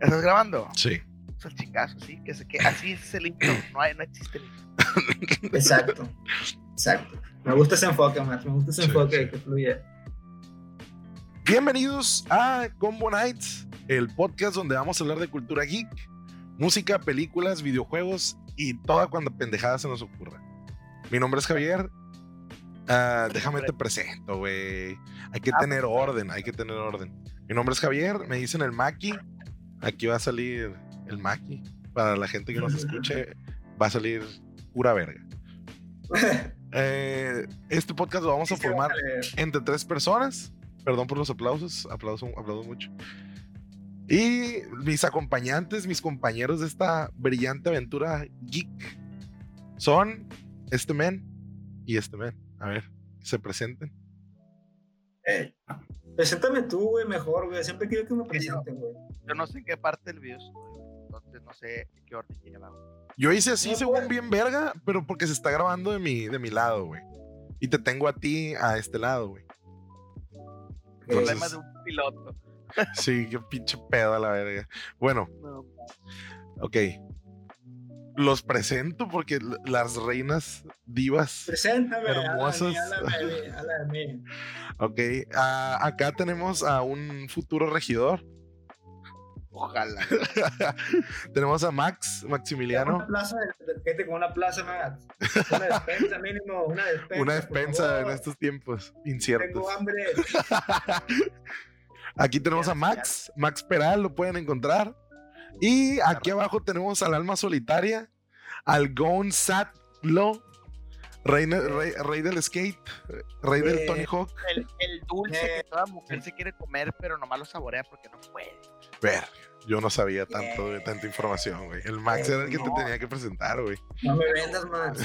¿Estás grabando? Sí. Es el chingazo, sí. Que, así es el intro. No, hay, no existe el intro. Exacto. Exacto. Me gusta ese enfoque, Max. Me gusta ese Sí, enfoque sí. que fluye. Bienvenidos a Combo Nights, el podcast donde vamos a hablar de cultura geek, música, películas, videojuegos y toda cuando pendejada se nos ocurra. Mi nombre es Javier. Ah, déjame te presento, güey. Hay que Ah, tener orden, hay que tener orden. Mi nombre es Javier, me dicen el Maki. Aquí va a salir el Maki. Para la gente que nos escuche, va a salir pura verga. Eh, este podcast lo vamos a formar entre tres personas. Perdón por los aplausos, aplauso, aplaudo mucho. Y mis acompañantes, mis compañeros de esta brillante aventura geek son este men y este men. A ver, se presenten. Eh, preséntame tú, güey, mejor, güey. Siempre quiero que me presenten, güey. Yo no sé en qué parte del video estoy. güey. Entonces no sé en qué orden lleva. Yo hice así No, según güey. bien verga, pero porque se está grabando de mi, de mi lado, güey. Y te tengo a ti a este lado, güey. Entonces- Problema de un piloto. Sí, qué pinche pedo a la verga. Bueno, No, ok. Los presento porque las reinas divas Preséntame. Mí, mí. Ok, acá tenemos a un futuro regidor. Ojalá. tenemos a Max, Una Maximiliano, plaza, de- quédate con una plaza, Max. Una despensa mínimo, una despensa. una despensa en estos tiempos inciertos. Tengo hambre. Aquí tenemos a Max, Max Peral, lo pueden encontrar. Y aquí abajo tenemos al alma solitaria, al Gonzalo, rey, rey, rey del skate, rey del Eh, Tony Hawk. El, el dulce Eh. que toda mujer se quiere comer, pero nomás lo saborea porque no puede. Ver, yo no sabía tanto de tanta información, güey. El Max era el que te tenía que presentar, güey. No me vendas, Max.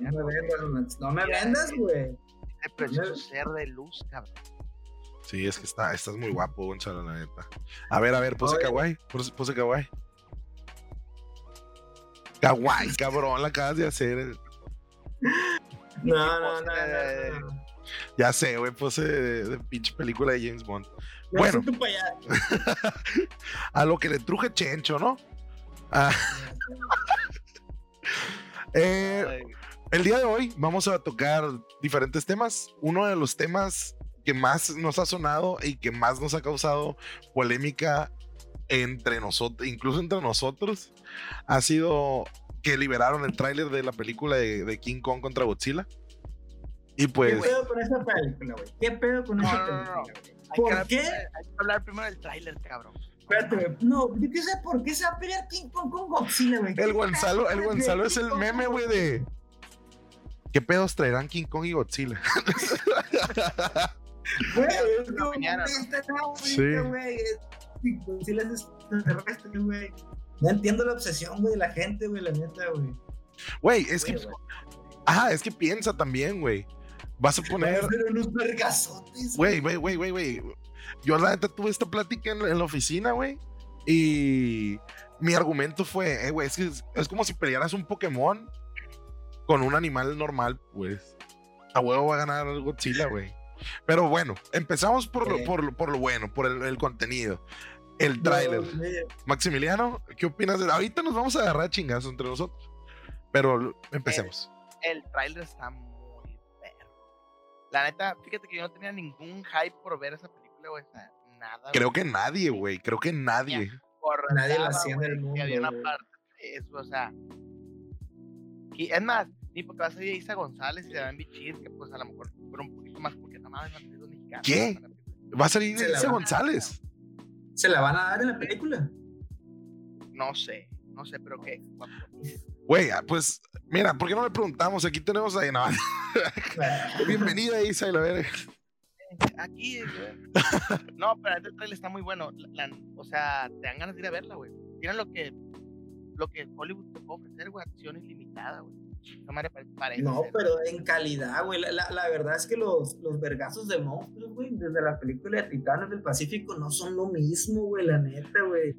No me vendas, Max. No me vendas, güey. Ese precioso ser de luz, cabrón. Sí, es que está, estás muy guapo, Gonzalo, la neta. A ver, a ver, pose kawaii, pose, pose kawaii. Kawaii, cabrón, la acabas de hacer. No, no, no, no. no. Ya sé, güey, pose de, de pinche película de James Bond. No, Bueno. A lo que le truje Chencho, ¿no? Ah. Eh, el día de hoy vamos a tocar diferentes temas. Uno de los temas que más nos ha sonado y que más nos ha causado polémica entre nosotros, incluso entre nosotros, ha sido que liberaron el tráiler de la película de, de King Kong contra Godzilla. Y ¿Qué pues, pedo con esa película, güey? ¿Qué pedo con No, esa no, no, no. película, güey? hay ¿Por que hablar- qué? Hay que hablar primero del tráiler, cabrón. Espérate. No, yo qué sé por qué se va a pelear King Kong con Godzilla, güey. el Gonzalo, el ¿Qué Gonzalo es el meme, güey, de ¿qué pedos traerán King Kong y Godzilla? Güey, es güey. es- Godzilla es extraterrestre, güey. No entiendo la obsesión, güey, de la gente, güey, la neta, güey. Güey, es que, Güey, güey. ah, es que piensa también, güey. Vas a poner, Pero unos vergazotes, güey, güey, güey, güey, güey. Yo la neta tuve esta plática en, en la oficina, güey. Y mi argumento fue, eh, güey, es que es, es como si pelearas un Pokémon con un animal normal, pues. A huevo va a ganar el Godzilla, güey. Pero bueno, empezamos por lo, por, lo- por lo bueno, por el, el contenido. El tráiler. Maximiliano, ¿qué opinas de Ahorita nos vamos a agarrar a chingazos entre nosotros. Pero empecemos. El tráiler está muy perro. La neta, fíjate que yo no tenía ningún hype por ver esa película, güey. nada. Creo güey. que nadie, güey. Creo que nadie. Por Nadie la hacía en el güey, mundo, había una parte de eso, o sea. Y es más, ni porque va a salir Isa González y se van bichir, que pues a lo mejor un poquito más porque la película mexicana. ¿Qué? Va a salir Se Elisa a- González. ¿Se la van a dar en la película? No sé, no sé, pero qué. Güey, ah, pues, mira, ¿por qué no le preguntamos? Aquí tenemos a. No, bienvenida, Isa, y la verga. Aquí, güey. No, pero el trailer está muy bueno. la- la- o sea, te dan ganas de ir a verla, güey. Tienen lo que lo que Hollywood te puede ofrecer, güey, acción ilimitada, güey. No me pare- parece. No, ser. pero en calidad, güey. La, la- la verdad es que los, los vergazos de monstruos, güey, desde la película de Titanes del Pacífico no son lo mismo, güey, la neta, güey.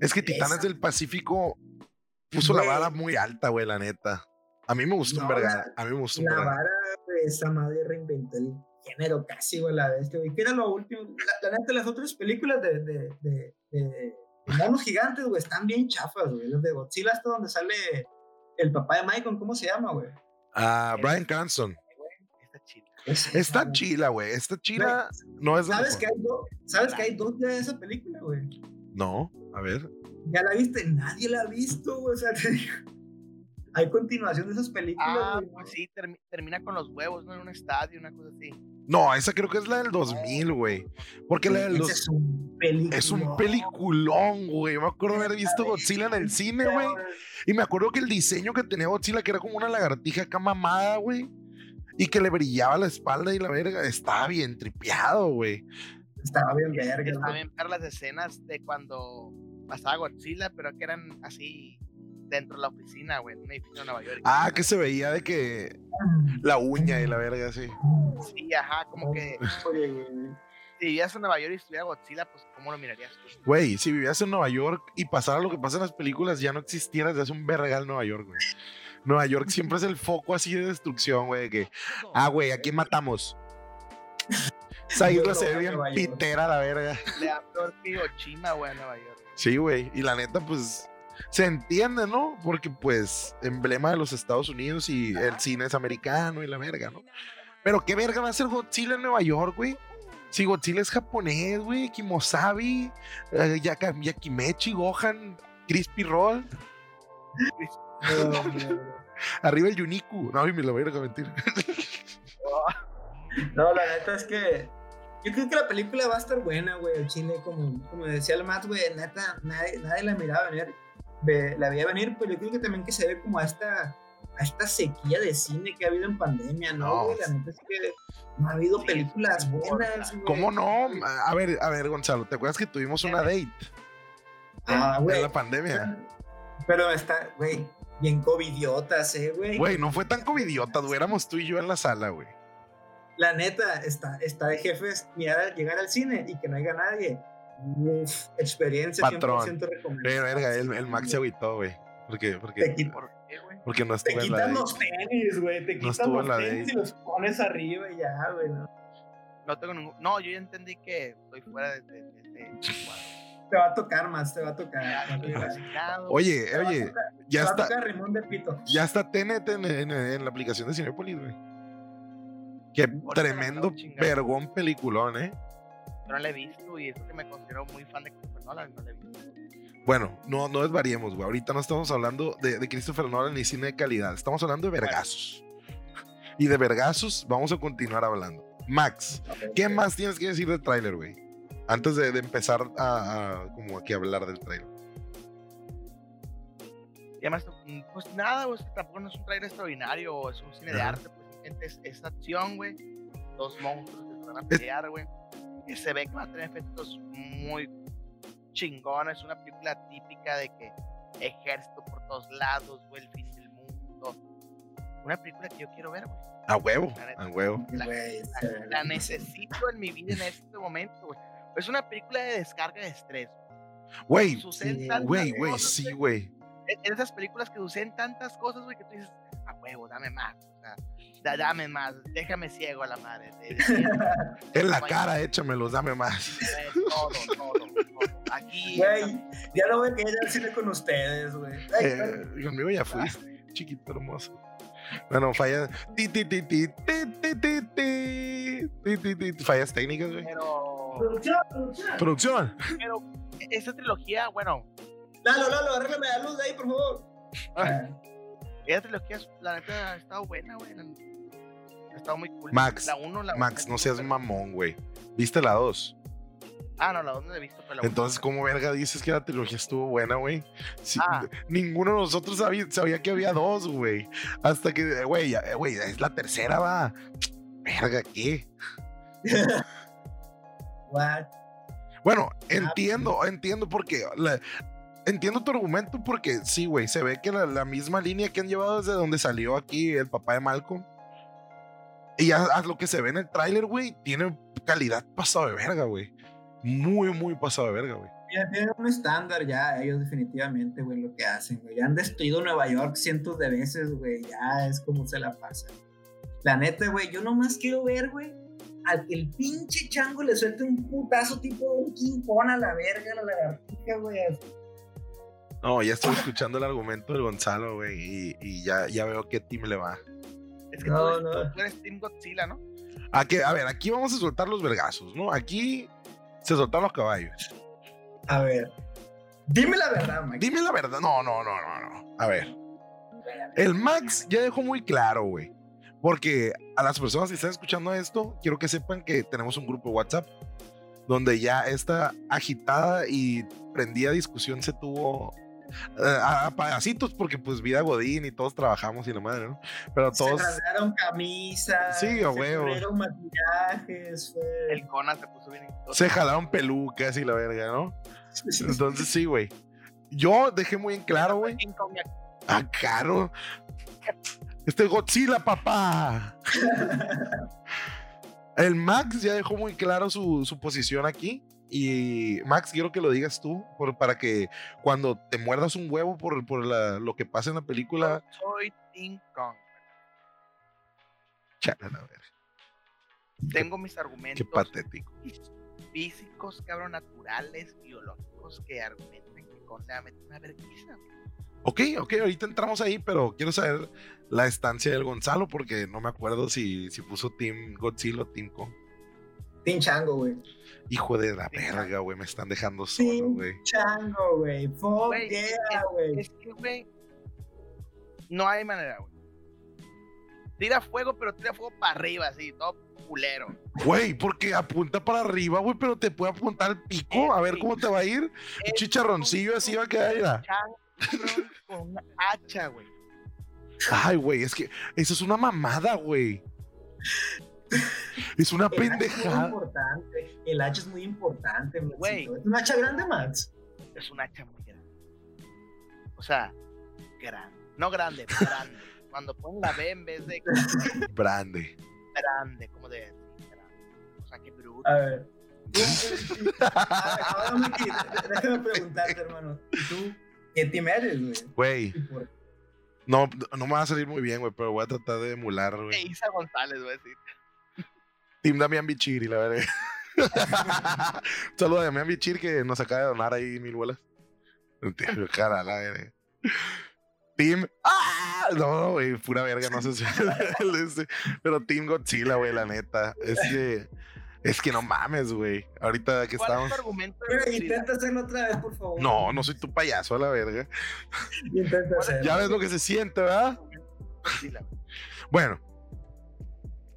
Es que Titanes Esa. del Pacífico puso la vara muy alta, güey, la neta. A mí me gustó un No, verga. A mí me gustó un La verga. vara, güey, esa madre reinventó el género casi, güey, la bestia, güey. Que era lo último. La, la neta, las otras películas de, de, de, de Los monos gigantes, güey, están bien chafas, güey. Los de Godzilla hasta donde sale el papá de Michael, ¿cómo se llama, güey? Ah, Brian Cranston. Está chila, güey. Está chila. No es ¿Sabes que hay dos? ¿Sabes que hay dos de esa película, güey? No, a ver. ¿Ya la viste? Nadie la ha visto, güey. O sea, te digo. Hay continuación de esas películas, Ah, pues sí, termi- termina con los huevos, ¿no? En un estadio, una cosa así. No, esa creo que es la del 2000, güey. Porque la del Ese 2000 es un película. es un peliculón, güey. Me acuerdo haber visto Godzilla en el cine, güey. Y me acuerdo que el diseño que tenía Godzilla, que era como una lagartija acá mamada, güey. Y que le brillaba la espalda y la verga. Estaba bien tripeado, güey. Estaba bien verga, Estaba güey. bien ver las escenas de cuando pasaba Godzilla, pero que eran así dentro de la oficina, güey, en un edificio de Nueva York. Ah, que se veía de que la uña y la verga, sí. Sí, ajá, como que si vivías en Nueva York y estuviera Godzilla, pues ¿cómo lo mirarías tú? Güey, si vivías en Nueva York y pasara lo que pasa en las películas, ya no existiera desde hace un vergal Nueva York, güey. Nueva York siempre es el foco así de destrucción, güey. de Que, ah, güey, ¿a quién matamos? Esa isla se ve bien pitera, la verga. Le da peor que Hiroshima, güey, a Nueva York. Sí, güey. Y la neta, pues, se entiende, ¿no? Porque, pues, emblema de los Estados Unidos y el cine es americano y la verga, ¿no? Pero, ¿qué verga va a ser Godzilla en Nueva York, güey? Si Godzilla es japonés, güey, Kimosabi, eh, Yaka- Yakimechi, Gohan, Crispy Roll, arriba el Yuniku. No, y me lo verga, mentira. No, la neta es que. Yo creo que la película va a estar buena, güey. El chile, como, como decía el Matt, güey, neta, nadie, nadie la miraba venir. Ve- la veía venir, pero yo creo que también que se ve como a esta, a esta sequía de cine que ha habido en pandemia, ¿no, No. güey? La neta es que no ha habido películas buenas, güey. ¿Cómo no? A ver, a ver, Gonzalo, ¿te acuerdas que tuvimos una date Ah, en güey. la pandemia? Pero está, güey, bien covidiotas, eh, güey. Güey, no fue tan covidiotas, güey. Éramos tú y yo en la sala, güey. La neta, está, está de jefes mirar, llegar al cine y que no haya nadie. Uf, experiencia Patrón. 100% recomendada. Pero, verga, el, el Max se agüitó, güey. Porque, Te, porque, ¿Por qué, güey? porque no te estuve en la quitan los tenis, güey. Te No quitan estuvo los en la tenis date. y los pones arriba y ya, güey. ¿no? No tengo ningún. No, yo ya entendí que estoy fuera de, de, de- de este cuadro. Te va a tocar más, te va a tocar. Ya Te. Oye, tocar, oye, te ya va a está, tocar Rimón de Pito. ya está TNT en, en- en la aplicación de Cinepolis, güey. Qué tremendo de vergón peliculón, ¿eh? Yo no la he visto y eso que me considero muy fan de Christopher Nolan, no la he visto. Bueno, no, no desvariemos, güey. Ahorita no estamos hablando de, de Christopher Nolan ni cine de calidad. Estamos hablando de vergazos. Y de vergazos vamos a continuar hablando. Max, ¿qué más tienes que decir del tráiler, güey? Antes de, de empezar a, a como aquí hablar del tráiler. Y además, pues nada, güey, es que tampoco no es un trailer extraordinario, o es un cine de arte, pues es, es acción, güey. Dos monstruos que se van a pelear, güey. Que se ve que va a tener efectos muy chingones, una película típica de que ejército por todos lados, güey, el fin del mundo. Una película que yo quiero ver, güey. A huevo, a huevo. La- La, la necesito en mi vida en este momento, güey. Es una película de descarga de estrés. Güey, güey, güey, sí, güey. en esas películas que suceden tantas cosas, güey, que tú dices, a huevo, dame más, o sea, dame más, déjame ciego a la madre. en la cara, échamelos, dame más. Todo, todo, todo. Aquí. Ya no voy a querer al cine con ustedes, güey. Eh, conmigo ya fuiste, chiquito hermoso. Bueno, fallas. Ti, ti, ti, ti, ti, ti, ti, ti, fallas técnicas, güey. Pero. Producción, producción. Pero esa trilogía, bueno. Lalo, Lalo, arréglame la luz de ahí, por favor. Esa trilogía, la neta, ha estado buena, güey. Ha estado muy cool. Max, la uno, la Max, uno no seas estuvo- mamón, güey. ¿Viste la 2? Ah, no, la dos no la he visto, pero la Entonces, ¿cómo verga dices que la trilogía estuvo buena, güey? Ah. Ninguno de nosotros sabía, sabía que había dos, güey. Hasta que, güey, güey, es la tercera, va. Verga, ¿qué? What? Bueno, Ah, entiendo, entiendo porque la- entiendo tu argumento porque sí, güey, se ve que la, la misma línea que han llevado desde donde salió aquí el papá de Malcolm y a, a lo que se ve en el tráiler, güey, tiene calidad pasado de verga, güey. Muy, muy pasado de verga, güey. Ya tienen un estándar ya, ellos definitivamente, güey, lo que hacen, güey. Ya han destruido Nueva York cientos de veces, güey. Ya es como se la pasan. La neta, güey, yo nomás quiero ver, güey, al que el pinche chango le suelte un putazo tipo un King Kong a la verga, a la lagartija, güey. No, ya estoy escuchando el argumento del Gonzalo, güey, y, y ya, ya veo qué team le va. Es que No, tú, eres, no. tú eres Team Godzilla, ¿no? A, que, a ver, aquí vamos a soltar los vergazos, ¿no? Aquí se soltaron los caballos. A ver. Dime la verdad, Mike. Dime la verdad. No, no, no, no, no. A ver. El Max ya dejó muy claro, güey. Porque a las personas que están escuchando esto, quiero que sepan que tenemos un grupo de WhatsApp donde ya esta agitada y prendida discusión se tuvo a, a pedacitos porque pues vida godín y todos trabajamos y la madre, ¿no? Pero todos... Se rasgaron camisas. Sí, a se maquillajes, fue- El Conan se puso bien. Se jalaron pelucas y la verga, ¿no? Entonces sí, güey. Yo dejé muy en claro, güey. Ah, caro. Este es Godzilla, papá. El Max ya dejó muy claro su, su posición aquí. Y Max, quiero que lo digas tú, por- para que cuando te muerdas un huevo por, por la- lo que pasa en la película, Yo soy King Kong. chala, la verga. Tengo mis Qué argumentos patético. fí- físicos, cabrón, naturales, biológicos que argumentan que Kong le va a meter una vergüenza. Ok, ok, ahorita entramos ahí, pero quiero saber la estancia del Gonzalo porque no me acuerdo si, si puso Team Godzilla o Team Kong. Team Chango, güey. Hijo de la verga, güey, me están dejando solo, güey. Chango, güey. Fuck Güey, yeah. Es que, güey, no hay manera, güey. Tira fuego, pero tira fuego para arriba, así, todo culero. Güey, porque apunta para arriba, güey, pero te puede apuntar al pico, a ver cómo te va a ir. Un chicharroncillo así va a quedar. mira. Con una hacha, güey. Ay, güey, es que eso es una mamada, güey. Es una El hacha es muy pendejada. importante. El hacha es muy importante, Güey. ¿Es un hacha grande, Max? Es un hacha muy grande. O sea, grande. No grande, grande. Cuando ponen la B en vez de Grande. grande, como de grande. O sea, qué bruto. A ver. Ah, Ahora, déjame preguntarte, hermano. ¿Y tú qué team eres, güey? Güey, no, no me va a salir muy bien, güey, pero voy a tratar de emular, E güey. Isa González, voy a decir. Team Damián Bichiri, la verdad. Saludos a Damián Bichir que nos acaba de donar ahí mil bolas. Cara, la verga. Team. ¡Ah! No, güey, pura verga, no sé si. Pero Team Godzilla, güey, la neta. Es que. Es que no mames, güey. Ahorita que ¿Cuál es estamos. tu argumento de Güey, Godzilla? intenta hacerlo otra vez, por favor. No, no soy tu payaso a la verga. Intenta hacerlo. Ya ves lo que se siente, ¿verdad? Godzilla. Bueno,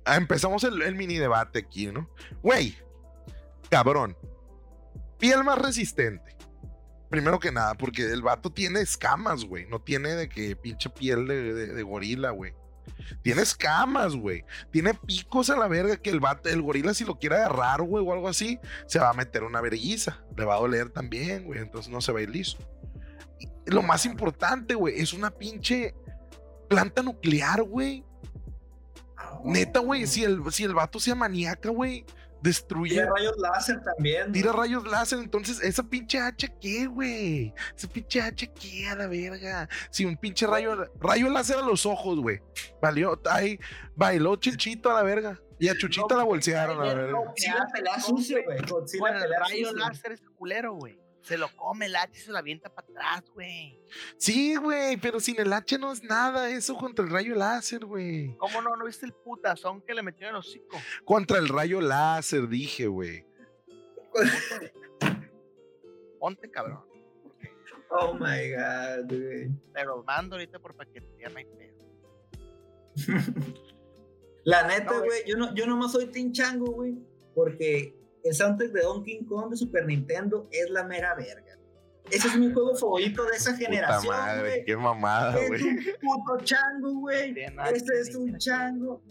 empezamos el, mini debate aquí, ¿no? Güey, cabrón, piel más resistente. Primero que nada, porque el vato tiene escamas, güey. No tiene de que pinche piel de, gorila, güey. Tiene escamas, güey. Tiene picos a la verga que el vato, el gorila, si lo quiere agarrar, güey, o algo así, se va a meter una vergüenza. Le va a doler también, güey. Entonces no se va a ir listo. Y lo más importante, güey, es una pinche planta nuclear, güey. Neta, güey, si el, si el vato sea maníaca, güey, destruye, Tiene rayos láser también. tira rayos láser, entonces, ¿esa pinche hacha qué, güey? ¿Esa pinche hacha qué a la verga? Si un pinche rayo, rayo láser a los ojos, güey. Valió, ahí, bailó Chinchito a la verga. Y a Chuchita la bolsearon a la verga. Godzilla pelea sucio, güey. Godzilla Bueno, el pelea rayo láser es culero, güey. Se lo come el hacha y se lo avienta para atrás, güey. Sí, güey, pero sin el hacha no es nada eso contra el rayo láser, güey. ¿Cómo no? ¿No viste el putazón que le metió en el hocico? Contra el rayo láser, dije, güey. Ponte, cabrón. Oh my god, güey. Pero mando ahorita por paquetería, no hay pedo. La neta, No, güey. güey, yo, no, yo nomás soy Team Chango, güey, porque el soundtrack de Donkey Kong de Super Nintendo es la mera verga. Ese es mi juego favorito de esa Puta generación, madre, güey. qué mamada, Es güey. un puto chango, güey. Que es un chango.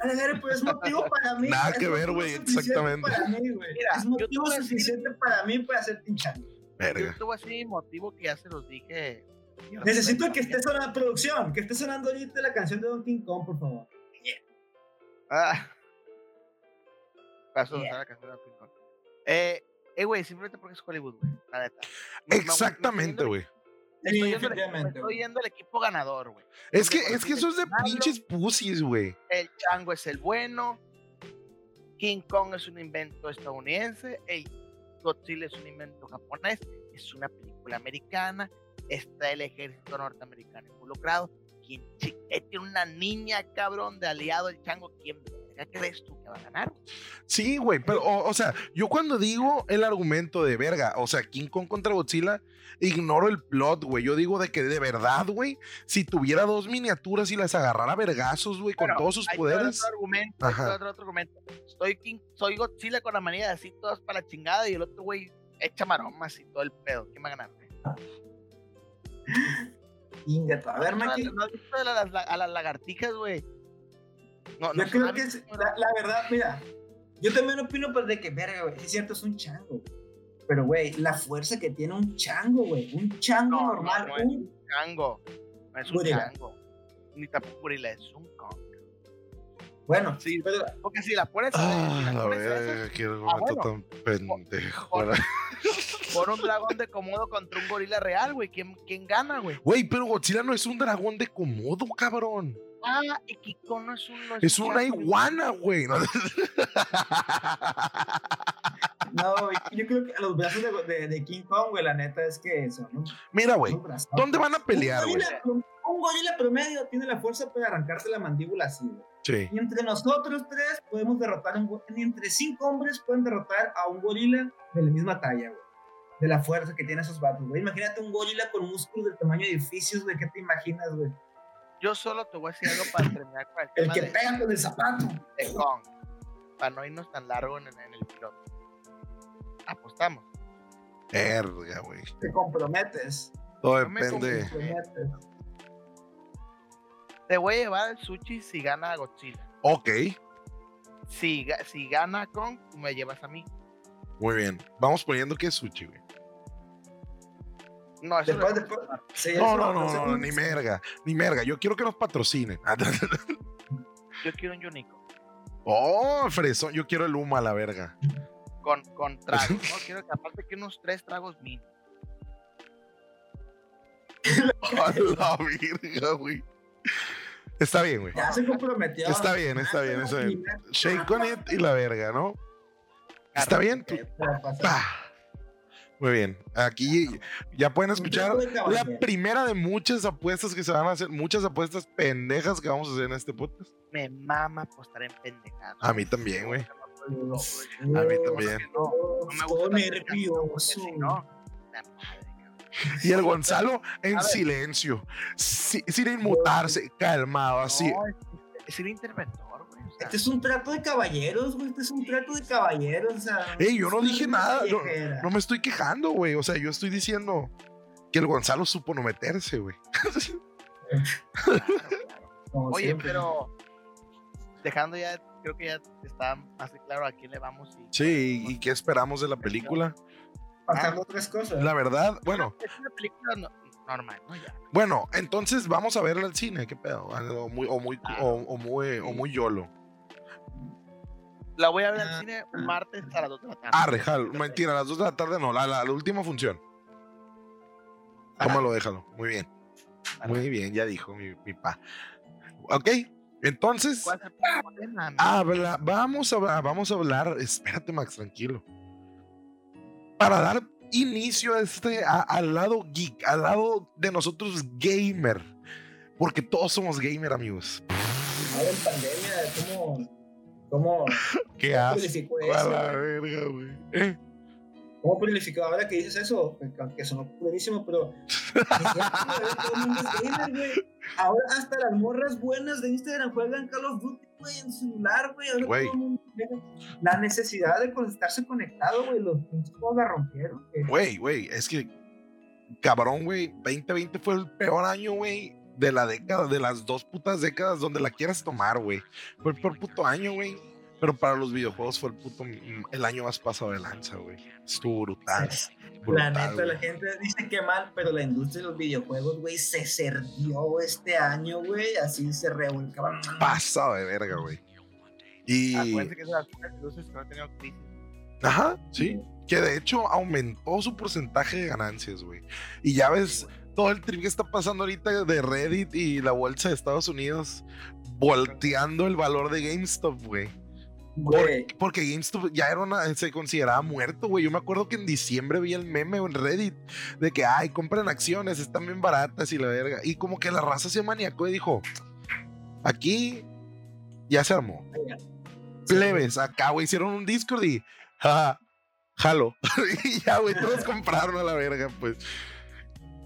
A ver, pues es motivo para mí. Nada es que ver, güey, exactamente. Para mí, güey. Mira, es motivo decir- suficiente para mí para ser Team Chango. Verga. Yo tuve así motivo que ya se los dije. Necesito que esté sonando producción, que esté sonando ahorita la canción de Donkey Kong, por favor. Ah. Paso de Yeah. usar la canción de King Kong. Eh, eh, güey, simplemente porque es Hollywood, güey. La neta. Exactamente, me güey. estoy yendo- definitivamente, me Estoy yendo al equipo ganador, güey. Es que, es que eso es de pinches pussies, güey. El chango es el bueno. King Kong es un invento estadounidense, el Godzilla es un invento japonés, es una película americana, está el ejército norteamericano involucrado. ¿Quién chi- eh, tiene una niña, cabrón, de aliado el chango? ¿Quién verga crees tú que va a ganar? Sí, güey, pero, o, o sea, yo cuando digo el argumento de verga, o sea, King Kong contra Godzilla, ignoro el plot, güey. Yo digo de que de verdad, güey, si tuviera dos miniaturas y las agarrara a vergazos, güey, con todos sus va poderes. Otro argumento, Ajá. otro, otro argumento. Soy, King, soy Godzilla con la manía de así todas para la chingada y el otro güey echa maromas y todo el pedo. ¿Quién va a ganar? güey? Ingato. A ver, ¿No ¿No has visto a las, a las lagartijas, güey? No, no Yo creo que es, la, la verdad, mira, yo también opino pues de que, verga, güey, es cierto, es un chango, güey. Pero, güey, la fuerza que tiene un chango, güey, un chango No, no, normal, no es un- chango. No es un Gorila. chango. Ni tampoco gorila, es un Kong. bueno, Sí, pero Porque si la pones a ver, si Ah, la la verga, qué Ah, argumento tan pendejo. Por- un dragón de Komodo contra un gorila real, güey. ¿Quién, ¿Quién gana, güey? Güey, pero Godzilla no es un dragón de Komodo, cabrón. Ah, y Kiko no es un. no Es un una iguana, güey. ¿no? no, güey, yo creo que los brazos de, de, de King Kong, güey, la neta es que son unos, Mira, güey. ¿dónde van a pelear, güey? un gorila promedio tiene la fuerza para arrancarte la mandíbula así, güey. Sí. Y entre nosotros tres podemos derrotar a un entre cinco hombres pueden derrotar a un gorila de la misma talla, güey. De la fuerza que tiene esos vatos, güey. Imagínate un gorila con músculos del tamaño de edificios, güey. ¿Qué te imaginas, güey? Yo solo te voy a decir algo para terminar con el El tema que de, pega con el zapato. de Kong. Para no irnos tan largo en, en el piloto. Apostamos. Verga, güey. Te comprometes. Todo No me depende. comprometes. Te voy a llevar el sushi si gana Godzilla. Ok, Si, si gana Kong, me llevas a mí. muy bien. Vamos poniendo que es sushi, güey. No, eso Después, después. sí, No, eso, no, no, no, ni merga, ni merga. Yo quiero que nos patrocinen. Yo quiero un Unico. Oh, fresón, yo quiero el humo a la verga. Con, con tragos, ¿no? Quiero que aparte que unos tres tragos mínimo. A la verga, güey. Está bien, güey. Ya se comprometió. Está bien, está bien, está bien. Shake on it y la verga, ¿no? Está bien. tú- Pa. Muy bien. Aquí ya pueden escuchar la primera de muchas apuestas que se van a hacer, muchas apuestas pendejas que vamos a hacer en este podcast. Me mama apostar en pendejadas. A mí también, güey. A A mí también. No, me gusta nervioso. No, la madre, cabrón. Y el Gonzalo en silencio, si- sin inmutarse, calmado, así. Es, el interventor, güey. o sea, Este es un trato de caballeros, güey. Este es un trato de caballeros. O sea, Ey, yo no dije nada, no-. No me estoy quejando, güey. O sea, yo estoy diciendo que el Gonzalo supo no meterse, güey. claro, claro. Como Oye, siempre. pero dejando ya, creo que ya está más claro a quién le vamos. Y, Sí, ¿y qué esperamos de la película? Pasando otras cosas. La verdad, bueno, Es una película no- normal, ¿no? Ya. bueno, entonces vamos a verla al cine, ¿qué pedo? O muy, o muy, o, o muy, o muy yolo. La voy a ver Ah. al cine un martes a las 2 de la tarde. Arre, jalo. Mentira, a las 2 de la tarde no, la, la, la última función. Tómalo, déjalo. Muy bien. Muy bien, ya dijo mi, mi pa. Ok, entonces, habla, vamos, a, vamos a hablar. Espérate, Max, tranquilo. Para dar inicio a este, a- al lado geek, al lado de nosotros gamer. Porque todos somos gamer, amigos. Ahora en pandemia, ¿cómo, cómo, ¿Qué cómo prolificó A eso? la güey? verga, güey. ¿Eh? ¿Cómo prolificó? Ahora que dices eso, que sonó buenísimo, pero. Ahora hasta las morras buenas de Instagram juegan Call of Duty, güey, en celular, güey. Ahora todo mundo. La necesidad de estarse conectado, güey, los pinches la rompieron. güey. Güey, güey, es que, cabrón, güey, 2020 fue el peor año, güey, de la década, de las dos putas décadas donde la quieras tomar, güey. Fue el peor puto año, güey. Pero para los videojuegos fue el puto, el año más pasado de lanza, güey. Estuvo brutal. La brutal, neta, güey. la gente dice que mal, pero la industria de los videojuegos, güey, se cerdió este año, güey. Así se revolcaba. Pasado de verga, güey. Y, Acuérdense que es de las pocas industrias que no ha tenido crisis. ajá, sí. Que de hecho aumentó su porcentaje de ganancias, güey. Y ya ves todo el trip que está pasando ahorita de Reddit y la bolsa de Estados Unidos volteando el valor de GameStop, güey. Güey. Porque GameStop ya era una, se consideraba muerto, güey. Yo me acuerdo que en diciembre vi el meme en Reddit de que, ay, compren acciones, están bien baratas y la verga. Y como que la raza se maniacó y dijo, aquí ya se armó. Plebes, acá, güey, hicieron un Discord y, jaja, jalo. y ya, güey, todos compraron a la verga, pues.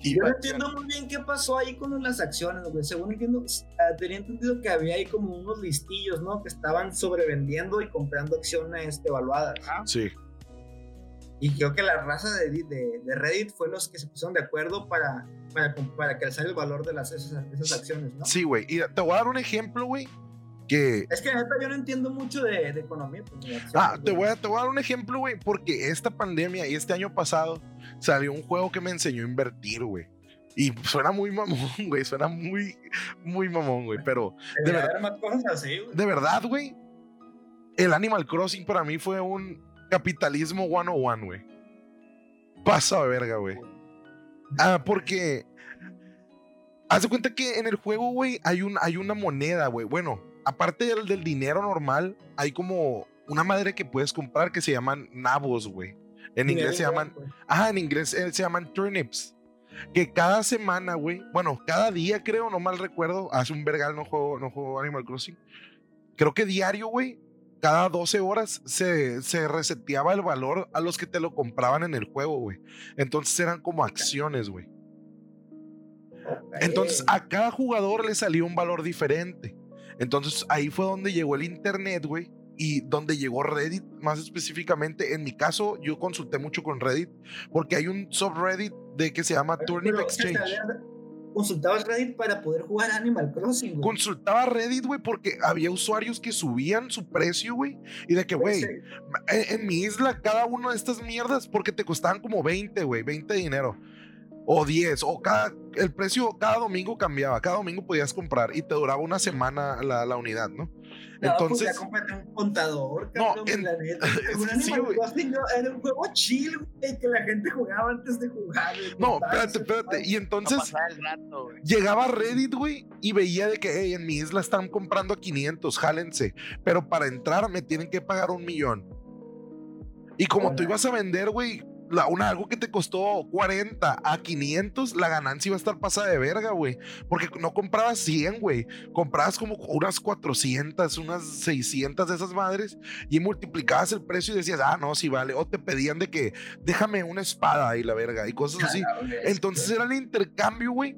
Y Yo no entiendo muy bien qué pasó ahí con las acciones, güey. Según entiendo, ah, tenía entendido que había ahí como unos listillos, ¿no? Que estaban sobrevendiendo y comprando acciones evaluadas. Sí. Y creo que la raza de, de, de Reddit fue los que se pusieron de acuerdo para, para, para calzar el valor de las, esas, esas acciones, ¿no? Sí, güey. Y te voy a dar un ejemplo, güey. Que. Es que neta yo no entiendo mucho de, de economía. Pues, de Ah, te voy, a, te voy a dar un ejemplo, güey. Porque esta pandemia y este año pasado salió un juego que me enseñó a invertir, güey. Y suena muy mamón, güey. Suena muy, muy mamón, güey. Pero de Debería verdad. más cosas así, güey. de verdad, güey, el Animal Crossing para mí fue un capitalismo 101, güey. Pasa de verga, güey. Ah, porque. Haz de cuenta que en el juego, güey, hay, un, hay una moneda, güey. Bueno, aparte del, del dinero normal, hay como una madre que puedes comprar que se llaman nabos, güey. En inglés se llaman. Ah, en inglés eh, se llaman turnips. Que cada semana, güey, bueno, cada día creo, no mal recuerdo, hace un vergal no juego, no juego Animal Crossing. Creo que diario, güey, cada 12 horas se, se reseteaba el valor a los que te lo compraban en el juego, güey. Entonces eran como acciones, güey. Entonces a cada jugador le salía un valor diferente. Entonces ahí fue donde llegó el internet, güey. Y donde llegó Reddit, más específicamente. En mi caso, yo consulté mucho con Reddit, porque hay un subreddit de que se llama Turnip Pero, Exchange. Consultabas Reddit para poder jugar Animal Crossing, güey. Consultaba Reddit, güey, porque había usuarios que subían su precio, güey. Y de que, güey, en, en mi isla, cada una de estas mierdas, porque te costaban como 20, güey, 20 de dinero. O 10, o cada, el precio cada domingo cambiaba, cada domingo podías comprar y te duraba una semana la, la unidad, ¿no? No, pues Entonces, ya cómprate un contador, No, en- la neta. Un Sí, era un juego chill, güey, que la gente jugaba antes de jugar. güey. no, espérate, espérate. Y entonces rato, güey. llegaba a Reddit, güey, y veía de que, hey, en mi isla están comprando a 500, jálense. Pero para entrar me tienen que pagar un millón. Y como tú Hola. ibas a vender, güey, la, una, algo que te costó 40 a 500, la ganancia iba a estar pasada de verga, güey. Porque no comprabas 100, güey. Comprabas como unas 400, unas 600 de esas madres y multiplicabas el precio y decías, ah, no, sí vale. O te pedían de que, déjame una espada y la verga y cosas así. Entonces era el intercambio, güey.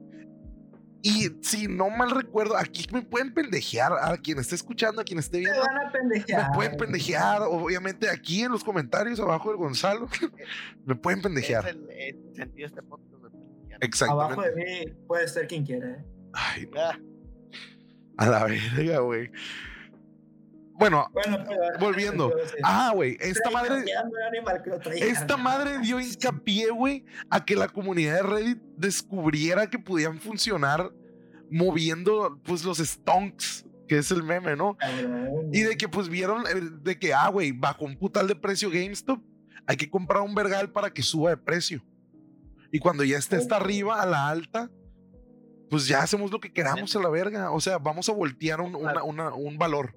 Y si no mal recuerdo, aquí me pueden pendejear a quien esté escuchando, a quien esté viendo. van a pendejear. Me pueden pendejear, obviamente aquí en los comentarios abajo del Gonzalo. me pueden Es pendejear. el, el sentido de este podcast. pendejear. Exactamente. Abajo de mí puede ser quien quiera, ¿eh? Ay, no, Ah, a la verga, güey. Bueno, Bueno, pero. Volviendo. pero sí. ah, güey, esta madre. Esta madre dio hincapié, güey, a que la comunidad de Reddit descubriera que podían funcionar moviendo, pues, los stonks, que es el meme, ¿no? Y de que, pues, vieron eh, de que, ah, güey, bajo un putal de precio GameStop, hay que comprar un vergal para que suba de precio. Y cuando ya esté hasta arriba, a la alta, pues ya hacemos lo que queramos a la verga. O sea, vamos a voltear un, una- una- un valor.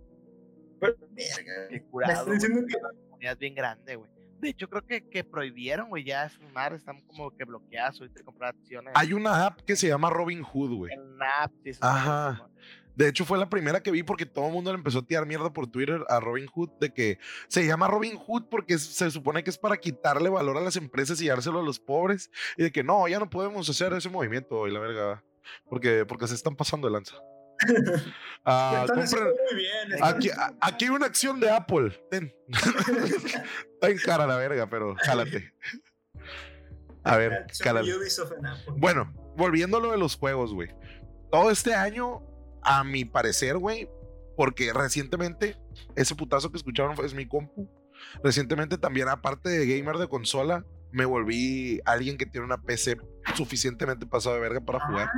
Verga. qué curado. diciendo que. La comunidad es bien grande, güey. De hecho, creo que, que prohibieron, güey, ya esas madres están como que bloqueadas ahorita de comprar acciones. Hay una app que se llama Robin Hood, güey. apps y esas Ajá. De hecho, fue la primera que vi porque todo el mundo le empezó a tirar mierda por Twitter a Robin Hood de que se llama Robin Hood porque es- se supone que es para quitarle valor a las empresas y dárselo a los pobres. Y de que no, ya no podemos hacer ese movimiento y la verga. Porque, porque se están pasando de lanza. Ah, compren- muy bien. aquí, haciendo- a- aquí hay una acción de Apple. Ten. Está en cara la verga, pero jálate. A ver. Bueno, volviendo a lo de los juegos, güey. Todo este año, a mi parecer, güey, porque recientemente, ese putazo que escucharon es mi compu. Recientemente también, aparte de gamer de consola, me volví alguien que tiene una PC suficientemente pasado de verga para jugar.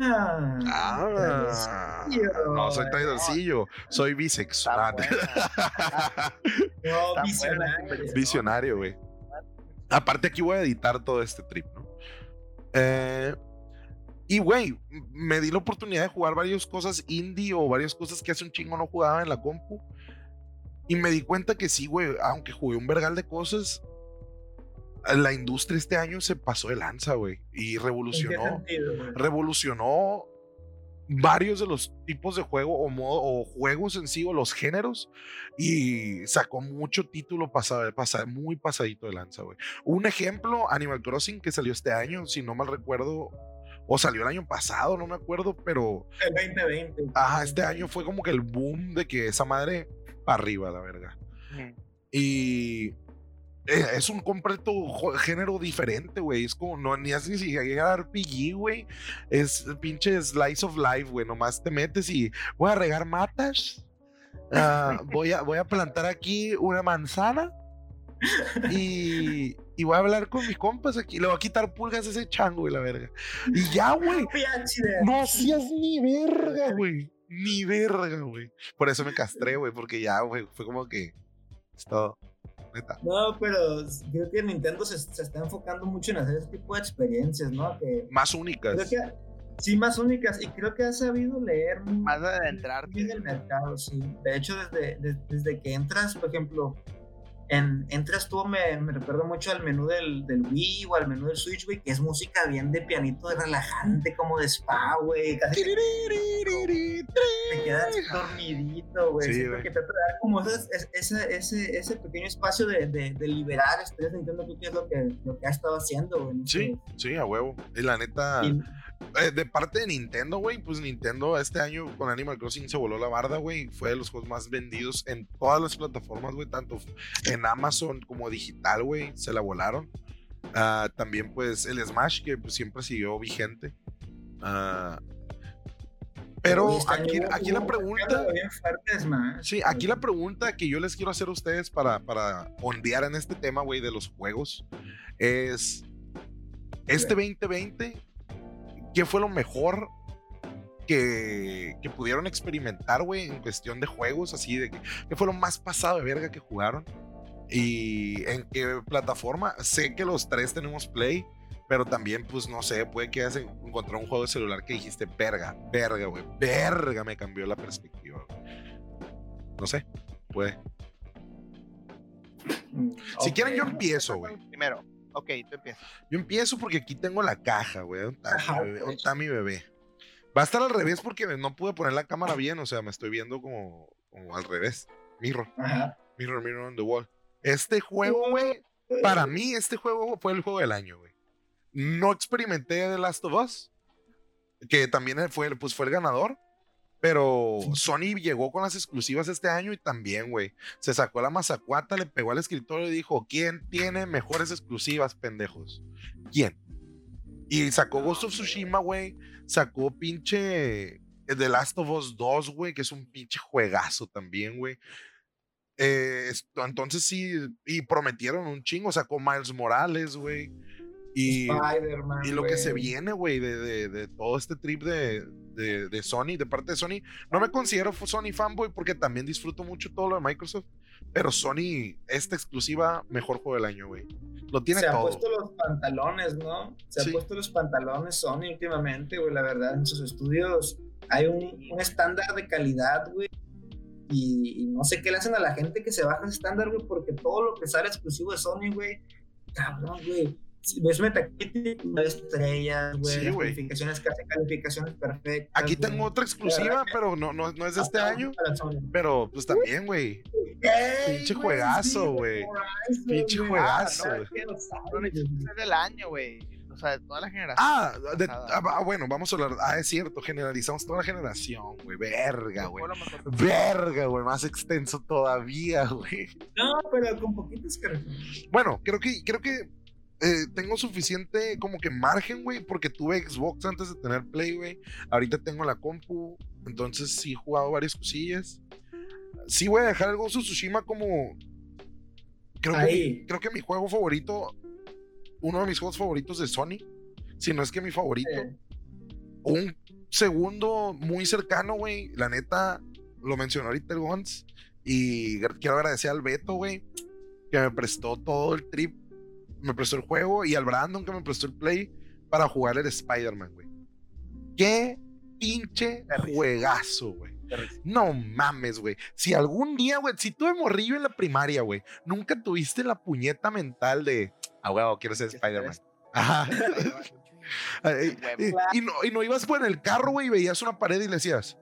Ah, Ah, no soy traidorcillo, soy bisexual. Está No, visionario. Visionario, güey. Aparte aquí voy a editar todo este trip, ¿no? Eh, y, güey, me di la oportunidad de jugar varias cosas indie o varias cosas que hace un chingo no jugaba en la compu. Y me di cuenta que sí, güey, aunque jugué un vergal de cosas, la industria este año se pasó de lanza, güey. Y revolucionó. revolucionó varios de los tipos de juego o, modo, o juegos en sí o los géneros y sacó mucho título pasado, pasado, muy pasadito de lanza, güey. Un ejemplo, Animal Crossing que salió este año, si no mal recuerdo, o salió el año pasado, no me acuerdo, pero... El 2020. Ajá, este año fue como que el boom de que esa madre para arriba, la verga. Y es un completo género diferente, güey. Es como, no, ni así si a RPG, güey. Es pinche slice of life, güey. Nomás te metes y voy a regar matas. Ah, voy, a, voy a plantar aquí una manzana. Y, y, voy a hablar con mis compas aquí. Le voy a quitar pulgas a ese chango, güey, la verga. Y ya, güey. No hacías ni verga, güey. Ni verga, güey. Por eso me castré, güey, porque ya, güey, fue como que. Es todo. No, pero creo que Nintendo se, está enfocando mucho en hacer ese tipo de experiencias, ¿no? Que, más únicas. sí, más únicas. Y creo que ha sabido leer más de entrar en el mercado, sí. De hecho, desde, desde que entras, por ejemplo, entras tú, me, me recuerdo mucho al menú del, del, Wii o al menú del Switch, güey, que es música bien de pianito, de relajante, como de spa, güey. Casi te quedas dormidito, güey. Sí, que te dar como ese, ese, ese, pequeño espacio de, de, liberar estrés, entiendo qué es lo que, lo que ha estado haciendo, güey. Sí, sí, a huevo. Y la neta... Eh, de parte de Nintendo, güey, pues Nintendo este año con Animal Crossing se voló la barda, güey. Fue de los juegos más vendidos en todas las plataformas, güey, tanto en Amazon como digital, güey, se la volaron. Ah, también, pues, el Smash, que pues, siempre siguió vigente. Uh, pero aquí, aquí la pregunta. Sí, aquí la pregunta que yo les quiero hacer a ustedes para, para ondear en este tema, güey, de los juegos es. Este 2020 ¿Qué fue lo mejor que, que pudieron experimentar, güey, en cuestión de juegos? Así de que, ¿qué fue lo más pasado de verga que jugaron? ¿Y en qué plataforma? Sé que los tres tenemos Play, pero también, pues no sé, puede que hayas encontrado un juego de celular que dijiste, verga, verga, güey, verga, me cambió la perspectiva. No sé, puede. Si quieren, yo empiezo, güey. Primero. Ok, tú empiezas. Yo empiezo porque aquí tengo la caja, güey. ¿Dónde está, mi bebé? Va a estar al revés porque no pude poner la cámara bien, o sea, me estoy viendo como, al revés. Mirror. Mirror, mirror on the wall. Este juego, güey, para mí este juego fue el juego del año, güey. No experimenté The Last of Us, que también fue, pues, fue el ganador. Pero Sony llegó con las exclusivas este año y también, güey. Se sacó la mazacuata, le pegó al escritorio y dijo: ¿Quién tiene mejores exclusivas, pendejos? ¿Quién? Y sacó Ghost of Tsushima, güey. Sacó pinche The Last of Us 2, güey, que es un pinche juegazo también, güey. Eh, entonces sí, y prometieron un chingo. Sacó Miles Morales, güey. Y, y lo que se viene, güey, de, de, todo este trip de, de, Sony, de parte de Sony. No me considero Sony fanboy porque también disfruto mucho todo lo de Microsoft. Pero Sony, esta exclusiva, mejor juego del año, güey. Lo tiene todo. Se ha puesto los pantalones, ¿no? Se ha puesto los pantalones Sony últimamente, güey. La verdad, en sus estudios hay un, un estándar de calidad, güey. Y, y, no sé qué le hacen a la gente que se baja ese estándar, güey, porque todo lo que sale exclusivo de Sony, güey, cabrón, güey ves Metacritic, no estrellas, güey. Sí, calificaciones casi calificaciones perfectas. Aquí tengo otra exclusiva, pero no, no, no es de este año. Pero pues también, güey. Pinche juegazo, güey. Pinche juegazo, güey. es del año, güey. O sea, de toda la generación. Ah, ah, bueno, vamos a hablar. Ah, es cierto, generalizamos toda la generación, güey. Verga, güey. Verga, güey. Más extenso todavía, güey. No, pero con poquitos que. Bueno, creo que, creo que eh, tengo suficiente como que margen, güey, porque tuve Xbox antes de tener Play, güey. Ahorita tengo la compu, entonces sí he jugado varias cosillas. Sí voy a dejar el Ghost of Tsushima como... Creo que, creo que mi juego favorito, uno de mis juegos favoritos de Sony, si no es que mi favorito. Un segundo muy cercano, güey. La neta, lo mencionó ahorita el Gons. Y quiero agradecer al Beto, güey, que me prestó todo el trip me prestó el juego y al Brandon que me prestó el play para jugar el Spider-Man, güey. Qué pinche juegazo, güey. No mames, güey. Si algún día, güey, si tú de morrillo en la primaria, güey, nunca tuviste la puñeta mental de, ah, huevo, quiero ser Spider-Man. Ajá. Y, no, y no ibas por el carro, güey, y veías una pared y le decías,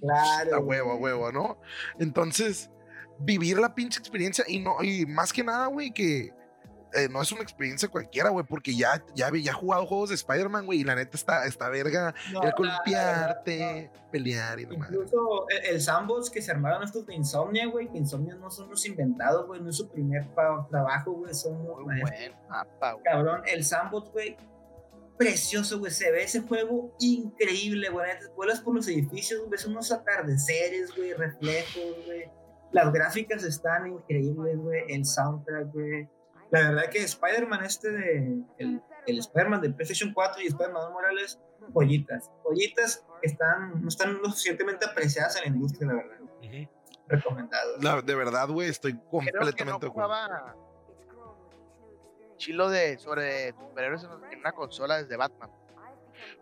Claro. a huevo, a huevo, ¿no? Entonces, vivir la pinche experiencia y no, y más que nada, güey, que eh, no es una experiencia cualquiera, güey, porque ya, ya, ya he jugado juegos de Spider-Man, güey, y la neta está, está verga No, el columpiarte, pelear y demás. Incluso el, el sandbox que se armaron estos de Insomnia, güey, que Insomnia no son los inventados, güey, no es su primer pa- trabajo, güey, son Muy buen mapa, güey. Cabrón, el sandbox, güey, precioso, güey, se ve ese juego increíble, güey, neta, vuelas por los edificios, ves unos atardeceres, güey, reflejos, güey, las gráficas están increíbles, güey, el soundtrack, güey. La verdad que Spider-Man este de, el, el Spider-Man de PlayStation 4 y Spider-Man Morales, pollitas, pollitas que están, no están lo suficientemente apreciadas en la industria, la verdad. Ujú. Recomendado. La- de verdad, güey, estoy Creo que no completamente de acuerdo. jugaba chilo de sobre superhéroes en en una consola desde Batman.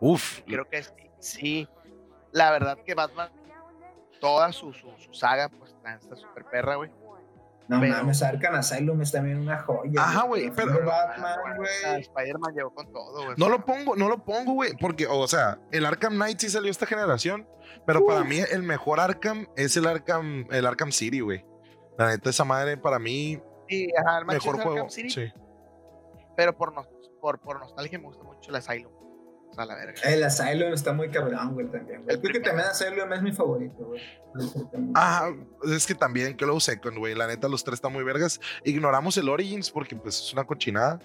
Uf, Creo que sí, sí. La verdad que Batman, toda su, su, su saga, pues está, súper perra, güey. No pero- mames, Arkham Asylum es también una joya. Ajá, güey, pero- Batman, güey. Spider-Man llegó con todo, güey. No lo pongo, no lo pongo, güey, porque, o sea, el Arkham Knight sí salió esta generación, pero para mí el mejor Arkham es el Arkham, el Arkham City, güey. La neta, esa madre para mí, Sí, ajá, el mejor juego. Arkham City, Sí. Pero por, nos- por, por nostalgia me gusta mucho el Asylum. O sea, la verga. El Asylum está muy cabrón, güey, también. güey. El Creo que también Asylum es mi favorito, güey. Ajá, es que también que lo Second, güey. La neta, los tres están muy vergas. Ignoramos el Origins porque, pues, es una cochinada.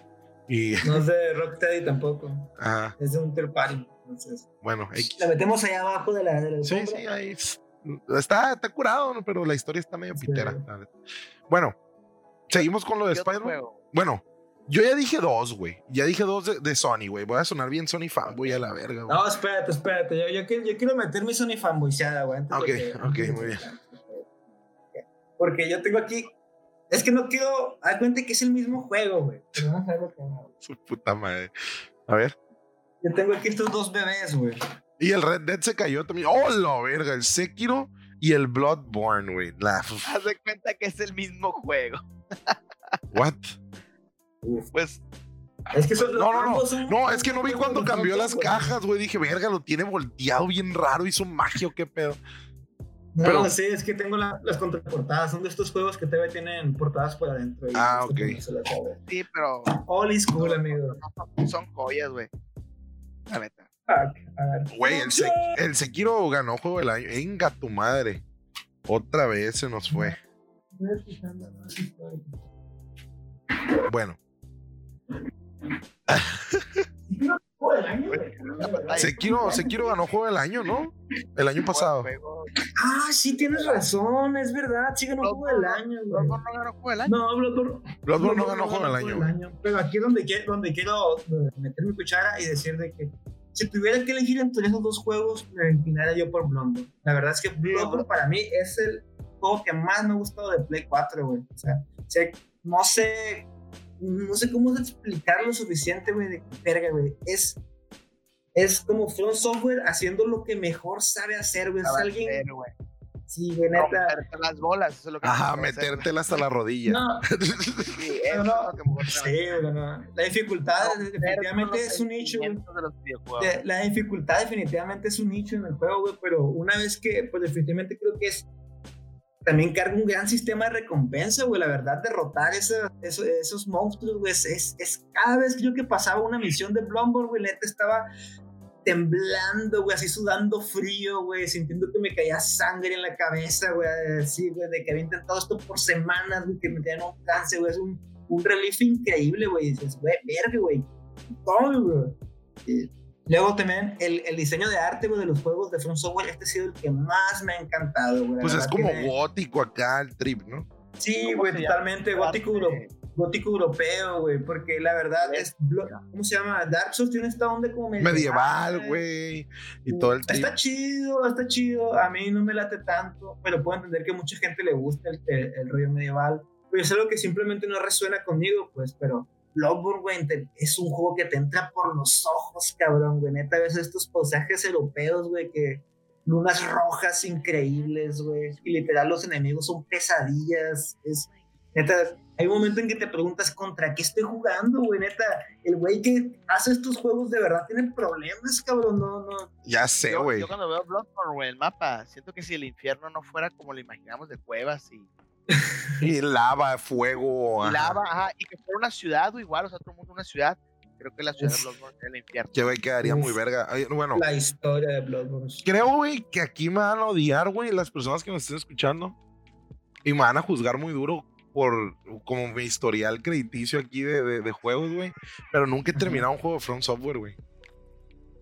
Y, No es de Rocksteady tampoco. ajá, Es de un third party. Entonces, bueno, X. la metemos allá abajo de la. De la Sí, sí, ahí es- está, está curado, ¿no? pero la historia está medio Sí. pitera. Bueno, seguimos con lo de ¿Qué otro Spider-Man. Bueno, yo ya dije dos, güey. Ya dije dos de, de Sony, güey. Voy a sonar bien Sony fanboy a la verga, güey. No, espérate, espérate. Yo, yo, quiero, yo quiero meter mi Sony fanboyseada, güey. Ok, que- ok, muy bien. Porque yo tengo aquí. Es que no quiero. Dar cuenta que es el mismo juego, güey. Pero vamos a ver lo que hago. Su puta madre. A ver. Yo tengo aquí estos dos bebés, güey. Y el Red Dead se cayó también. ¡Oh, la verga! El Sekiro y el Bloodborne, güey. La. Haz de cuenta que es el mismo juego. ¿What? Es Pues que son, No, no, no. ambos son- No, es que no vi cuando cambió las cajas, güey. Dije, verga, lo tiene volteado bien raro. Hizo magia o qué pedo. No, Pero- sí, es que tengo la- las contraportadas. Son de estos juegos que todavía tienen portadas por adentro. y Ah, no sé ok. sí, pero All school, amigo. son, son joyas, güey. La neta. Fuck. A ver. Güey, el, el Sekiro ganó juego del año. Venga, tu madre. Otra vez se nos fue. ¿no? Bueno, Sekiro, Sekiro ganó juego del año, ¿no? El año pasado. Ah, sí, tienes razón, es verdad. Sí ganó juego del año, güey. Bloodborne no ganó juego del año. No, Bloodborne. Bloodborne no ganó juego del año. Pero aquí es donde, quiero- donde quiero eh, meter mi cuchara y decir de que si tuviera que elegir entre esos dos juegos, me inclinara yo por Bloodborne. La verdad es que Bloodborne para mí es el juego que más me ha gustado de Play 4, güey. O sea, no sé, no sé cómo explicar lo suficiente, güey, de que, verga, güey. Es, es como From Software haciendo lo que mejor sabe hacer, güey. Es alguien, cero, güey. sí, güey, neta. Romperte las bolas, eso es lo que Ajá, mejor hacer, metértela hasta la rodilla. No. Sí, eso no, es lo que sí, güey, no. La dificultad hacer. definitivamente es un nicho, la dificultad definitivamente es un nicho en el juego, güey, pero una vez que, pues definitivamente creo que es, también carga un gran sistema de recompensa, güey, la verdad, derrotar esa- esos, esos monstruos, güey, es, es, cada vez que yo que pasaba una misión de Bloodborne, güey, neta estaba temblando, güey, así sudando frío, güey, sintiendo que me caía sangre en la cabeza, güey, así, güey, de que había intentado esto por semanas, güey, que me tenían un cáncer, güey, es un, un relief increíble, güey, dices, güey, verga, güey, todo, güey. Luego también el, el diseño de arte, güey, de los juegos de From Software, este ha sido el que más me ha encantado, güey. Pues es como me- gótico acá el trip, ¿no? Sí, ¿Cómo güey, totalmente gótico, euro- gótico europeo, güey, porque la verdad es, ¿cómo se llama? Dark Souls tiene esta onda como Medieval, güey. Y todo el trip. Está chido, está chido. A mí no me late tanto, pero puedo entender que a mucha gente le gusta el, el- el rollo medieval. Pero es algo que simplemente no resuena conmigo, pues. Pero Bloodborne, güey, te- es un juego que te entra por los ojos, cabrón, güey. Neta, ves estos paisajes europeos, güey, que lunas rojas increíbles, güey. Y literal los enemigos son pesadillas. Es, neta, hay un momento en que te preguntas contra qué estoy jugando, güey. Neta, el güey que hace estos juegos de verdad tiene problemas, cabrón. No, no. Ya sé, Yo, güey. yo cuando veo Bloodborne, güey, el mapa, siento que si el infierno no fuera como lo imaginamos de cuevas y, Y lava, fuego. y ajá. lava, ajá, y que fuera una ciudad o igual, o sea, todo el mundo una ciudad, creo que la ciudad de. Bloodborne es el infierno. Que, güey, quedaría muy verga. Ay, Bueno, La historia de Bloodborne. creo, güey, que aquí me van a odiar, güey, las personas que me estén escuchando. Y me van a juzgar muy duro por como mi historial crediticio aquí de, de- de juegos, güey. Pero nunca he Ajá. terminado un juego de Front Software, güey.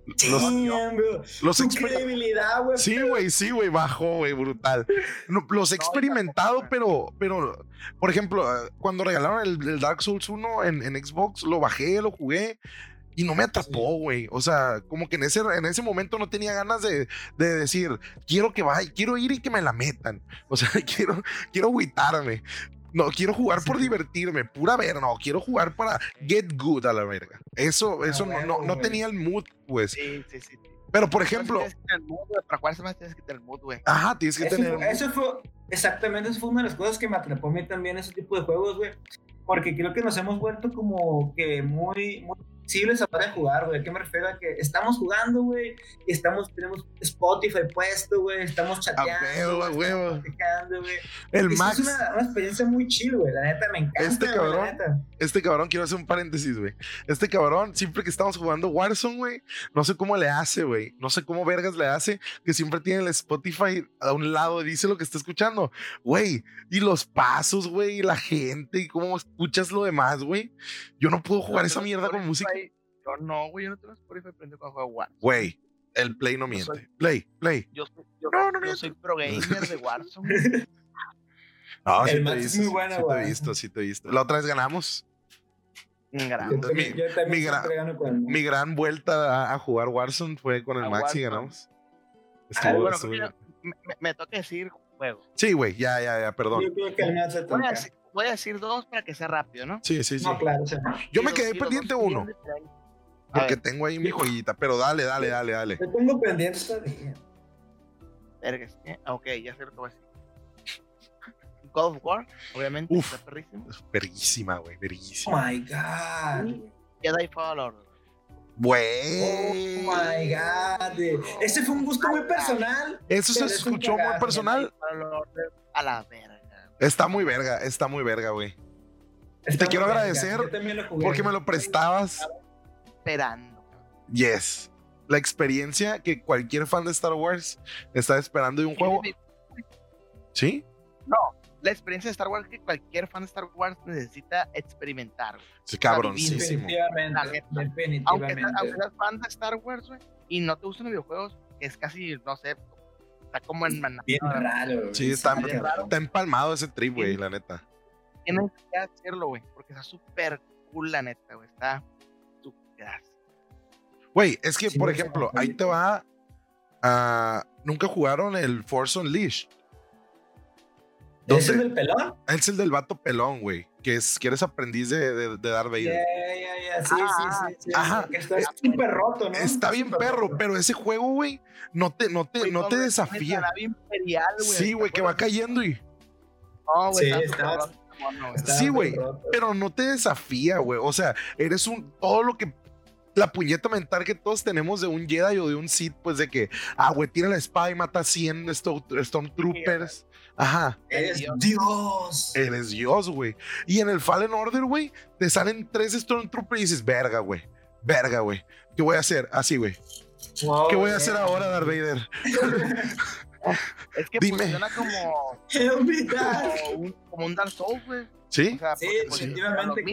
Los, bro. los credibilidad, güey. Sí, güey, sí, güey, bajó, güey, brutal. Los he experimentado, pero, pero, por ejemplo, eh, cuando regalaron el, el Dark Souls 1 en, en Xbox, lo bajé, lo jugué y no me atrapó, güey. O sea, como que en ese, en ese momento no tenía ganas de, de decir, quiero que vaya, quiero ir y que me la metan. O sea, quiero, quiero agüitarme. No, quiero jugar por divertirme, pura ver, no, quiero jugar para get good a la verga. Eso, eso no, no, no tenía el mood, pues. Sí, sí, sí. Pero, por ejemplo, tienes que tener mood, güey, para jugar más tienes que tener mood, güey. ajá, tienes que Eso, tener. fue, eso fue, exactamente, eso fue una de las cosas que me atrapó a mí también ese tipo de juegos, güey. Porque creo que nos hemos vuelto como que muy, muy a hora de jugar, güey. ¿A qué me refiero? A que estamos jugando, güey, y estamos, tenemos Spotify puesto, güey, estamos chateando, huevo, a huevo. platicando, güey. El Max, Es una, una experiencia muy chill, güey, la neta, me encanta, Este cabrón. la neta. este cabrón, quiero hacer un paréntesis, güey. Este cabrón, siempre que estamos jugando Warzone, güey, no sé cómo le hace, güey. No sé cómo vergas le hace, que siempre tiene el Spotify a un lado y dice lo que está escuchando. Güey, y los pasos, güey, y la gente, y cómo escuchas lo demás, güey. Yo no puedo jugar esa mierda con música. Yo no, güey, yo no tengo Spotify prendido cuando juego Warzone. Güey, el Play no soy- miente. Play, Play. Yo, soy- yo, No, no yo miento. soy pro gamer de Warzone. No, El sí te he visto, muy sí, bueno, sí te he güey. visto, sí te he visto. La otra vez ganamos. Mi- yo también mi con- gran vuelta a, a jugar Warzone fue con el A Max y ganamos. Ah, bueno, estuvo me, toca decir juego. Sí, güey, ya, ya, ya, perdón. Yo creo que el Max se Voy a, decir, voy a decir dos para que sea rápido, ¿no? Sí, sí, sí. No, claro, Yo me quedé pendiente uno, bien porque ver, tengo ahí mi joyita, pero dale, dale, dale, dale. yo tengo pendiente todavía. vergas, ¿eh? Ok, ya sé lo que voy a decir. God of War, obviamente, Uf. está perrísimo. Verguísima, güey, Oh verguísima. my god. Y Jedi Fallen Order. Oh Güey. my god. Ese fue un gusto muy personal. Eso se es escuchó muy personal. A la verga. Está muy verga, está muy verga, güey. Está quiero verga. agradecer. Porque me lo prestabas. Esperando. Yes. La experiencia que cualquier fan de Star Wars está esperando de un juego. ¿Sí? La experiencia de Star Wars que cualquier fan de Star Wars necesita experimentar. Sí, cabroncísimo. Definitivamente. Aunque, seas- aunque seas fan de Star Wars, güey, y no te gustan los videojuegos, es casi, no sé, está como en. Bien raro. Sí, está, bien raro. está empalmado ese trip, güey, la neta. Tienes que hacerlo, güey, porque está súper cool, la neta, güey. Está Güey, es que, Sí, por no ejemplo, ahí te va. ah, Nunca jugaron el Force Unleashed. ¿Es el del pelón? Es el del vato pelón, güey. Que, es, que eres aprendiz de, de, de Darth Vader. Sí, Ah, sí, sí. sí. ajá. Que está súper roto, ¿no? Está bien perro, roto. pero ese juego, güey, no te, no te, no te desafía. imperial, güey. Sí, güey, que va cayendo y. No, güey, Sí, está güey. Sí. Pero no te desafía, güey. O sea, eres un. Todo lo que. La puñeta mental que todos tenemos de un Jedi o de un Sith, pues de que, ah, güey, tira la espada y mata a 100 Sto- Stormtroopers. Ajá, Eres Dios. Dios. eres Dios, güey. Y en el Fallen Order, güey, te salen tres Stormtroopers y dices, verga, güey, verga, güey. ¿Qué voy a hacer? Así, güey. Wow, ¿Qué voy a hacer ahora, Darth Vader? Es que Dime. funciona como, un, como un Dark Souls, güey. ¿Sí? O sea, Sí,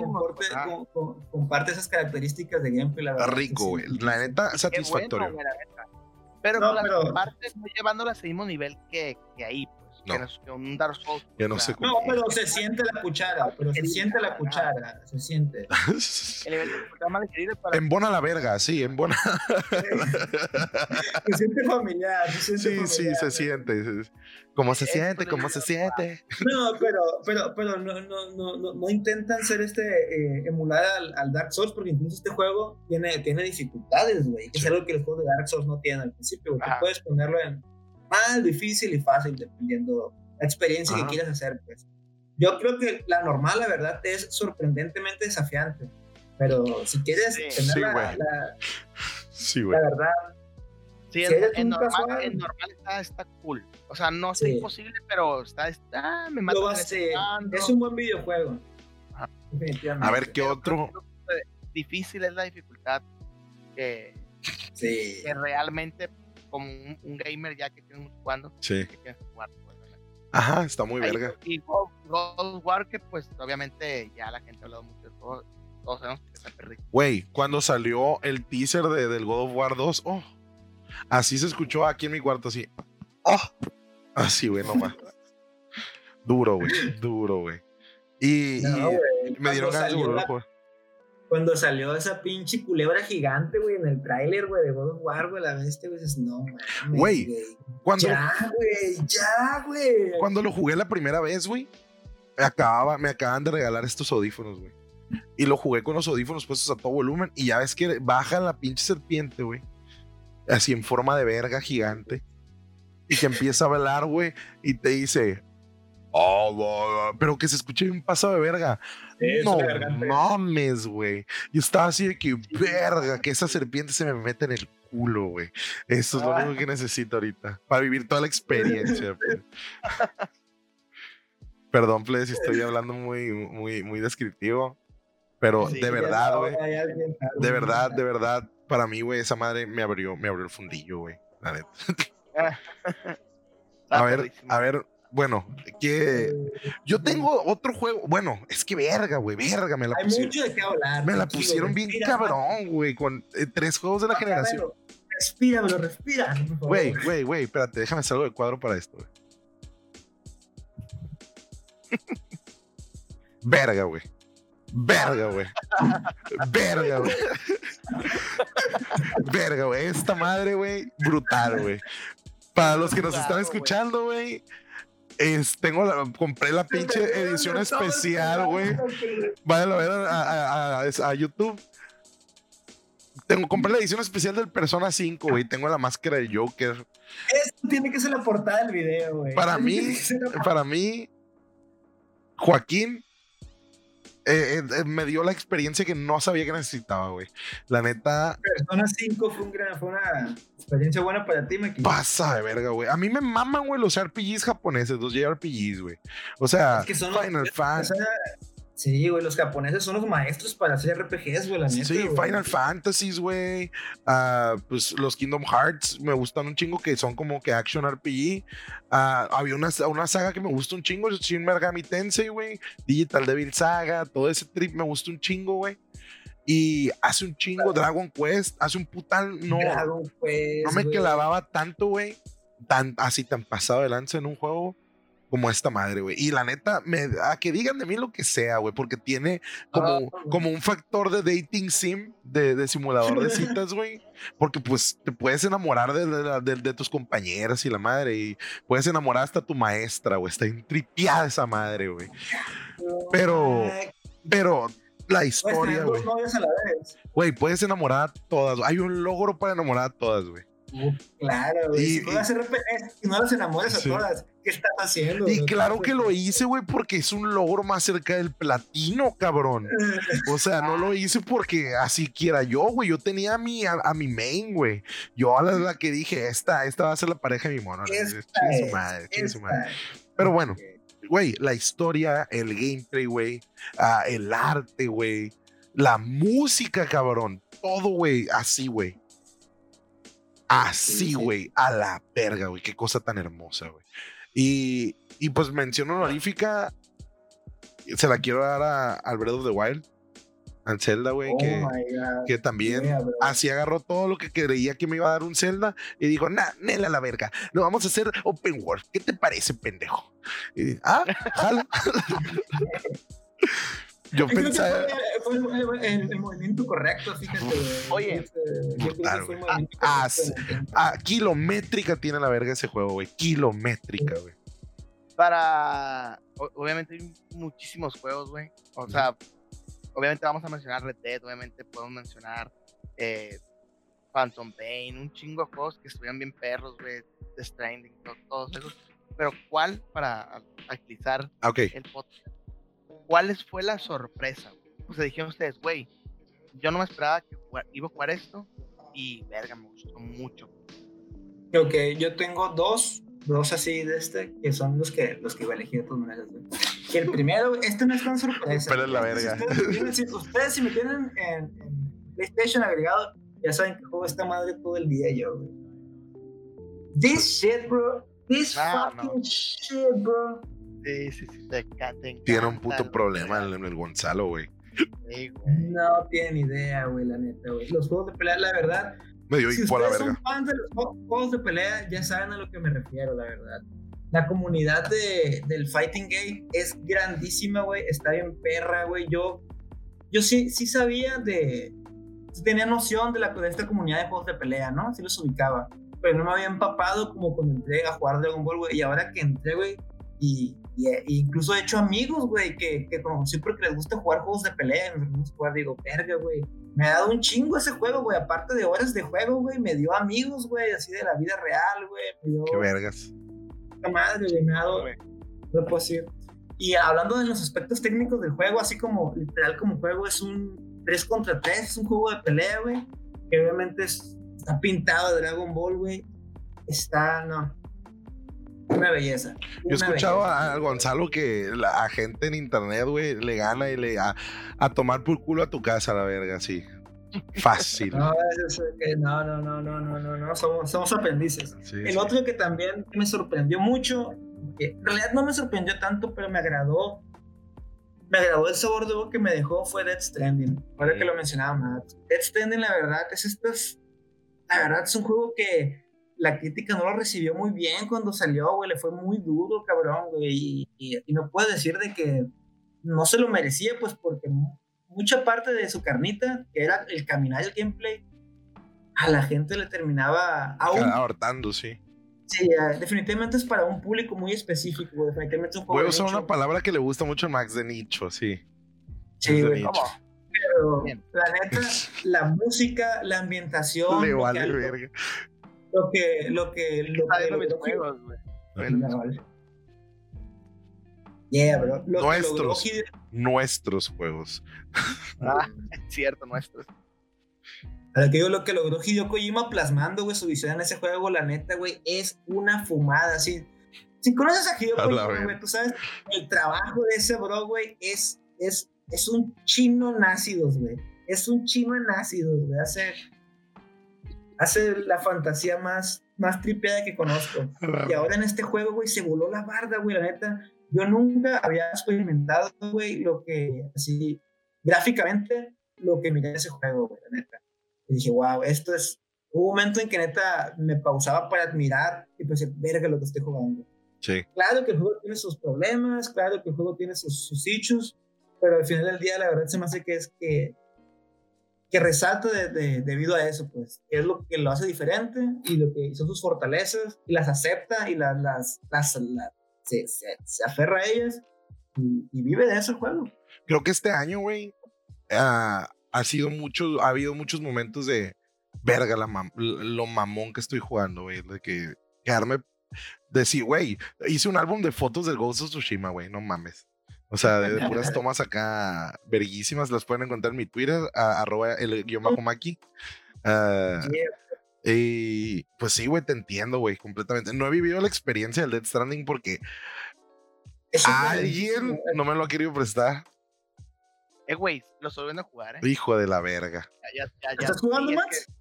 comporte- com- com- comparte esas características de gameplay. La verdad rico, sí. La neta, satisfactorio. bueno, güey, la neta. Pero No, con las pero- partes no llevándolas al mismo nivel que, que ahí, pues. No. Que, que un Dark Souls. Ya no sea, No, pero se siente la cuchara, pero se siente la cuchara, se siente. El nivel de para Embona la verga, sí, embona. Se siente familiar, se siente Sí, sí, familiar. se siente. se- ¿Cómo se siente? ¿Cómo se siente? No, pero, pero, pero no, no, no, no, no intentan ser este, eh, emular al, al Dark Souls, porque incluso este juego tiene, tiene dificultades, güey. Que es algo que los juegos de Dark Souls no tienen al principio, güey. Tú puedes ponerlo en, normal, difícil y fácil, dependiendo la experiencia que quieras hacer, pues. Yo creo que la normal, la verdad, es sorprendentemente desafiante. Pero si quieres tener la, la, sí, la, verdad. Sí, si en, normal, en, normal, está, está cool. O sea, no es imposible, pero está, está me mata Es un buen videojuego. A ver, ¿qué otro? Difícil es la dificultad que, sí. que realmente como un, gamer ya que tiene jugando, sí. que jugar. Pues, Ajá, está muy verga. Y God, of War, que pues obviamente ya la gente ha hablado mucho de todo, todos sabemos que está perdido. Güey, cuando salió el teaser de, del God of War 2, oh, así se escuchó aquí en mi cuarto, así. Oh, así, güey, nomás. duro, güey, duro, güey. Y, me dieron ganas de Cuando salió esa pinche culebra gigante, güey, en el tráiler, güey, de God of War, güey, la bestia, güey, dices, no, Güey, cuando... Ya, güey, ya, güey. Cuando lo jugué la primera vez, güey, me, acababa, me acaban de regalar estos audífonos, güey. Y lo jugué con los audífonos puestos a todo volumen. Y ya ves que baja la pinche serpiente, güey. Así en forma de verga gigante. Y que empieza a hablar, güey. Y te dice, Oh, pero que se escuche un paso de verga. no mames, güey. Yo estaba así de que, verga, que esa serpiente se me mete en el culo, güey. Eso es lo único que necesito ahorita para vivir toda la experiencia. Perdón, Fle, si estoy hablando muy, muy, muy descriptivo. Pero de verdad, güey. De verdad, de verdad, para mí, güey, esa madre me abrió, me abrió el fundillo, güey. La neta. a ver, a ver, bueno, que yo tengo otro juego. Bueno, es que verga, güey, verga, me la Hay pusieron. mucho de qué hablar. Me la pusieron bien cabrón, güey, con eh, tres juegos de la generación. Respira, lo respira. Güey, güey, güey, espérate, déjame hacer algo de cuadro para esto, güey. verga, güey. Verga, güey. Verga, güey. Verga, güey. Esta madre, güey, brutal, güey. Para los que nos están escuchando, güey, tengo la, compré la pinche edición especial, güey. Vayan a ver a, YouTube. Tengo, compré la edición especial del Persona 5, güey. Tengo la máscara de Joker. Esto tiene que ser la portada del video, güey. Para mí, para mí, Joaquín eh, eh, eh, me dio la experiencia que no sabía que necesitaba, güey. La neta. Persona 5 fue, un gran, fue una experiencia buena para ti, me Pasa de verga, güey. A mí me maman, güey, los RPGs japoneses, los JRPGs, güey. O sea, Final Fantasy. Sí, güey, los japoneses son los maestros para hacer RPGs, güey, la neta. Sí, Final Fantasies, güey. Ah, pues los Kingdom Hearts me gustan un chingo que son como que action RPG. Ah, había una, una saga que me gusta un chingo, Shin Megami Tensei, güey. Digital Devil Saga, todo ese trip me gusta un chingo, güey. Y hace un chingo Dragon Quest, hace un putal, no, Dragon Quest, no me clavaba tanto, güey, tan, así tan pasado de lanza en un juego como esta madre, güey. Y la neta, me, a que digan de mí lo que sea, güey, porque tiene como, ah, como un factor de dating sim, de, de simulador de citas, güey. Porque pues te puedes enamorar de, de, de, tus compañeras y la madre, y puedes enamorar hasta tu maestra, güey. Está intripiada esa madre, güey. Pero, pero la historia, güey. Güey, puedes enamorar a todas. Hay un logro para enamorar a todas, güey. Claro, güey. Si, no las enamoras a todas, ¿qué estás haciendo? Y claro que lo hice, güey, porque es un logro más cerca del platino, cabrón. O sea, no lo hice porque así quiera yo, güey. Yo tenía a mi, a, mi main, güey. Yo a la, que dije, esta, esta va a ser la pareja de mi mono. su madre, su madre. Pero bueno, güey, la historia, el gameplay, güey, ah, el arte, güey, la música, cabrón. Todo, güey, así, güey. Así, güey, a la verga, güey. Qué cosa tan hermosa, güey. Y, y pues mención honorífica, se la quiero dar a, al Breath of the Wild, al Zelda, güey, que, oh que, también así agarró todo lo que creía que me iba a dar un Zelda y dijo, nah, nela la verga, lo vamos a hacer open world. ¿Qué te parece, pendejo? Y, ah, jala. Yo pensaba. Fue, el, movimiento correcto, fíjate. Oye, este, ah, ah, kilométrica tiene la verga ese juego, güey. Kilométrica, güey. Para. Obviamente hay muchísimos juegos, güey. O sea, obviamente vamos a mencionar Red Dead, obviamente podemos mencionar eh, Phantom Pain, un chingo de juegos que estuvieron bien perros, güey. The Stranding, to- todos esos. Pero ¿cuál, para agilizar Ah, Ok. el podcast, cuál fue la sorpresa? güey? O sea, dijeron ustedes, güey, yo no me esperaba que iba a jugar esto y verga, me gustó mucho. Ok, yo tengo dos, dos así de este, que son los que, los que iba a elegir de todas maneras. Que el primero, este no es tan sorpresa. Pero es la verga. Ustedes, si ustedes si me tienen en, en PlayStation agregado, ya saben que juego esta madre todo el día yo, güey. This shit, bro. This Ah, no. fucking shit, bro. Sí, sí, sí, te, ca- te Tiene un encanta puto problema el, el Gonzalo, güey. Sí, güey. No tienen idea, güey, la neta, güey. Los juegos de pelea, la verdad, Me dio si hipo a la ustedes verga. son fans de los ju- juegos de pelea, ya saben a lo que me refiero, la verdad. La comunidad de, del Fighting Game es grandísima, güey. Está bien perra, güey. Yo, yo sí, sí sabía de... sí tenía noción de, la, de esta comunidad de juegos de pelea, ¿no? Sí los ubicaba. Pero no me había empapado como cuando entré a jugar Dragon Ball, güey. Y ahora que entré, güey, y, y, e incluso he hecho amigos, güey, que, que conocí porque les gusta jugar juegos de pelea. Y nos jugar, digo, verga, güey. Me ha dado un chingo ese juego, güey. Aparte de horas de juego, güey. Me dio amigos, güey, así de la vida real, güey. Me dio Qué vergas. puta madre, güey. Me ha dado, no puedo decir. Y hablando de los aspectos técnicos del juego, así como literal como juego, es un 3 contra 3, es un juego de pelea, güey. Que obviamente es- está pintado de Dragon Ball, güey. Está, no. Una belleza. Yo escuchado belleza. a Gonzalo que la a gente en internet, güey, le gana y le a, a tomar por culo a tu casa, la verga, sí. Fácil. No, no, no, no, no, no, no, no, somos, somos aprendices. Sí, El sí. otro que también me sorprendió mucho, que en realidad no me sorprendió tanto, pero me agradó. Me agradó el sabor de boca que me dejó fue Dead Stranding. Ahora que lo mencionaba Matt. Dead Stranding, la verdad, es estas. La verdad, es un juego que la crítica no lo recibió muy bien cuando salió, güey. Le fue muy duro, cabrón, güey. Y, y- y no puedo decir de que no se lo merecía, pues porque mu- mucha parte de su carnita, que era el caminar el gameplay, a la gente le terminaba. Aún Ahortando, sí. Sí, definitivamente es para un público muy específico, güey. definitivamente es un juego Voy a usar una palabra que le gusta mucho a Max de nicho, sí. Sí, güey, pero Bien. la neta, la música, la ambientación, Le vale verga. Lo que, lo que, lo que mis juegos, güey. Yeah, bro. Lo Nuestros. Nuestros juegos. Ah, es cierto, nuestros. A lo que digo, lo que logró Hideo Kojima plasmando, güey, su visión en ese juego, la neta, güey, es una fumada, así. Si conoces a Hideo Kojima, güey, tú sabes, el trabajo de ese bro, güey, es, es, es un chino en ácidos, güey. Es un chino en ácidos, güey. Hace, hace la fantasía más, más tripeada que conozco. Y ahora en este juego, güey, se voló la barda, güey, la neta. Yo nunca había experimentado, güey, lo que, así, gráficamente, lo que miré ese juego, güey, la neta. Y dije, wow, esto es. Hubo un momento en que neta me pausaba para admirar y pensé, verga lo que estoy jugando. Sí. Claro que el juego tiene sus problemas, claro que el juego tiene sus, sus issues, pero al final del día la verdad se me hace que es que, que resalta de- de- debido a eso, pues, es lo que lo hace diferente y lo que son sus fortalezas y las acepta y las, las, las, las- se, se- se aferra a ellas y, y vive de eso el juego. Creo que este año, güey, ah, ha sido mucho, ha habido muchos momentos de verga, la mam- lo mamón que estoy jugando, güey, de que quedarme, decir, güey, hice un álbum de fotos del Ghost of Tsushima, güey, no mames. O sea, de, de puras tomas acá verguísimas, las pueden encontrar en mi Twitter, a- arroba el guion bajo Maki. Yeah. y pues sí, güey, te entiendo, güey, completamente. No he vivido la experiencia del Dead Stranding porque Eso es alguien no me lo ha querido prestar. Eh, güey, lo estoy viendo jugar, eh. Hijo de la verga. Ya, ya, ya, ya. ¿Estás jugando, Sí, es Max? que-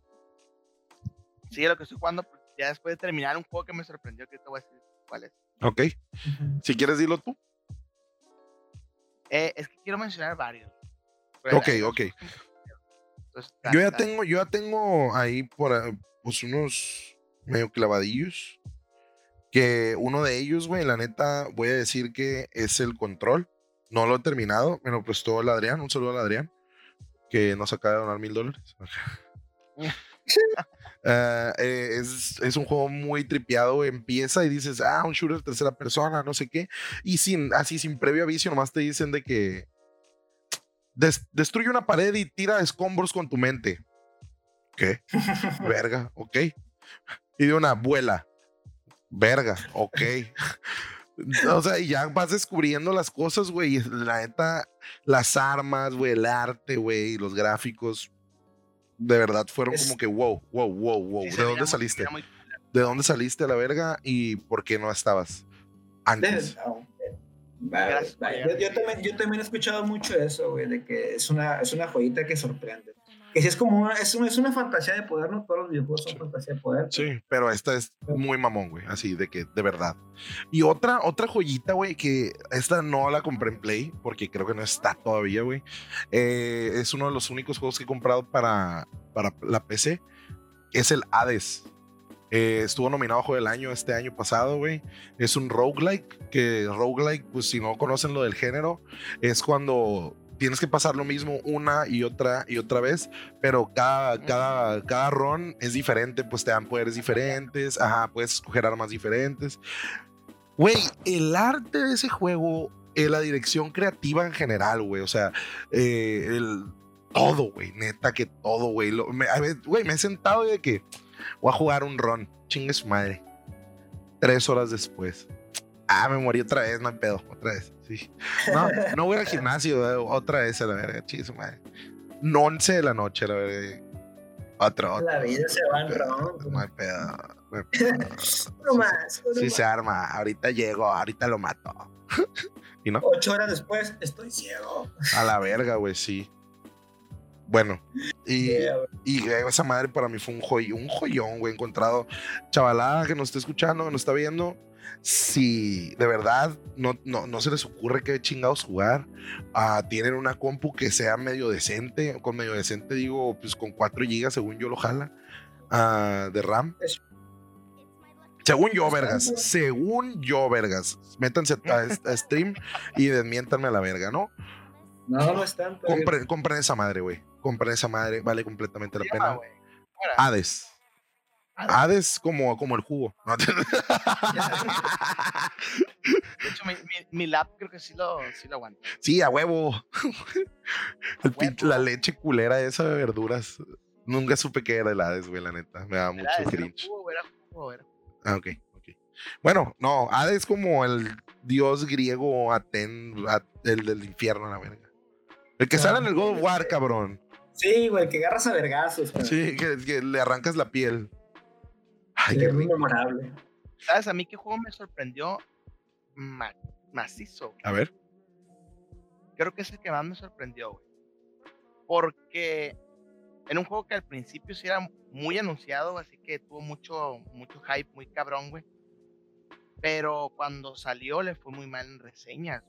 Sí, lo que estoy jugando, ya después de terminar un juego que me sorprendió, que te voy a decir cuál es. Ok, si quieres dilo tú. Eh, es que quiero mencionar varios. Ok, ok. Entonces, Yo ya dale, tengo, yo ya tengo ahí por ah, pues unos medio clavadillos. Que uno de ellos, güey, la neta, voy a decir que es el control. No lo he terminado, me lo prestó el Adrián. Un saludo al Adrián, que nos acaba de donar mil dólares. Ah, eh, es, es un juego muy tripeado. Empieza y dices, ah, un shooter tercera persona, no sé qué. Y sin, así sin previo aviso, nomás te dicen de que des- destruye una pared y tira escombros con tu mente. ¿Qué? Verga, ok. Y de una vuela. Verga, ok. o sea, y ya vas descubriendo las cosas, güey. La neta, las armas, güey, el arte, güey, los gráficos. De verdad fueron Es- como que wow, wow, wow, wow. Sí, ¿De dónde muy- saliste? muy- ¿De dónde saliste a la verga y por qué no estabas antes? No, Yo, yo también, yo también he escuchado mucho eso, güey, de que es una, es una joyita que sorprende. Que es como una, es, una, es una fantasía de poder, no todos los videojuegos son fantasía de poder. Sí, pero esta es muy mamón, güey. Así de que, de verdad. Y otra, otra joyita, güey, que esta no la compré en Play, porque creo que no está todavía, güey. Eh, es uno de los únicos juegos que he comprado para, para la PC. Es el Hades. Eh, estuvo nominado a Juego del Año este año pasado, güey. Es un roguelike, que roguelike, pues si no conocen lo del género, es cuando tienes que pasar lo mismo una y otra y otra vez, pero cada, cada, cada run es diferente, pues te dan poderes diferentes, ajá, puedes escoger armas diferentes. Güey, el arte de ese juego, eh, la dirección creativa en general, güey, o sea, eh, el, todo, güey, neta que todo, güey. Güey, me he sentado y de que voy a jugar un run, chingue su madre. Tres horas después. Ah, me morí otra vez, no hay pedo, otra vez, sí. No, no voy al gimnasio, eh, otra vez a la verga, su madre. 11 de la noche, la verga. Otra, otra. La vida se va en round. No hay pedo. no pedo. Más. Sí más. se arma, ahorita llego, ahorita lo mato. ¿Y no? Ocho horas después, estoy ciego. A la verga, güey, sí. Bueno, y, Yeah, y esa madre para mí fue un, joy, un joyón, güey, encontrado. Chavalada que nos está escuchando, que nos está viendo, si de verdad no, no, no se les ocurre qué chingados jugar, ah, tienen una compu que sea medio decente, con medio decente digo, pues con 4 GB según yo lo jala, ah, de RAM. Según yo, vergas. Según yo, vergas. Métanse a, a stream y desmiéntanme a la verga, ¿no? No, no es tanto. Compren, compren esa madre, güey. Compren esa madre, vale completamente la pena. Hades. Hades como, como el jugo. ¿no? De hecho, mi, mi, mi lap creo que sí lo, sí lo aguanta. sí, a huevo. El huevo. pinche- la leche culera esa de verduras. Nunca supe que era el Hades, güey, la neta. Me da mucho Era, era cringe. jugo, era jugo, era- Ah, ok, ok. Bueno, no, Hades como el dios griego Aten, At- el del infierno, la verga. El que Ah, sale en el God of War, cabrón. Sí, güey, que agarras a vergazos. Sí, que, que le arrancas la piel. Ay, qué rico. memorable. ¿Sabes? A mí qué juego me sorprendió ma- macizo. A ver. Creo que es el que más me sorprendió, güey. Porque en un juego que al principio sí era muy anunciado, así que tuvo mucho, mucho hype, muy cabrón, güey. Pero cuando salió le fue muy mal en reseñas.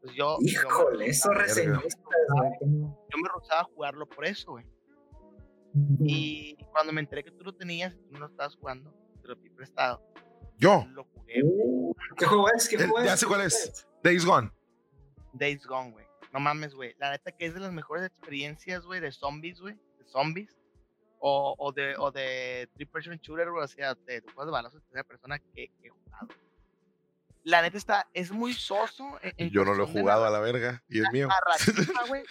Pues yo, yo, Híjole, me, reseñistas, güey. que no- yo me rehusaba a jugarlo por eso, güey. Y cuando me enteré que tú lo tenías, tú no lo estabas jugando, te lo pedí prestado. Yo, Lo jugué, Uh, ¿Qué juego es? ¿Qué juego es? ya sé cuál es. Days Gone. Days Gone, güey. No mames, güey. La neta que es de las mejores experiencias, güey, de zombies, güey. De zombies. O, o de, o de Three Person Shooter, güey. O sea, de juegos de balazos de tercera persona que, que he jugado. La neta está, es muy soso. en- en Yo no lo he jugado a la verga. Y es mío. narrativa, güey.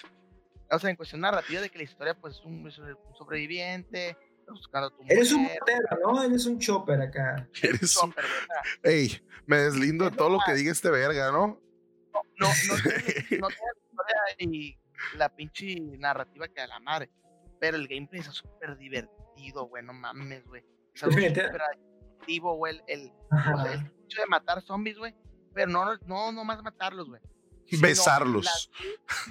O sea, en cuestión narrativa de que la historia, pues, es un, es un sobreviviente. buscando a tu Eres un motero, ¿no? Eres un chopper acá. Eres un... chopper, Ey, me deslindo de todo lo que diga este verga, ¿no? no, no, no, tiene- no tiene la historia y la pinche narrativa que a la madre. Pero el gameplay está súper divertido, güey, no mames, güey. Es algo súper adictivo, güey, el, el, Ajá. o sea, el hecho de matar zombies, güey. Pero no, no, no más matarlos, güey. Besarlos. las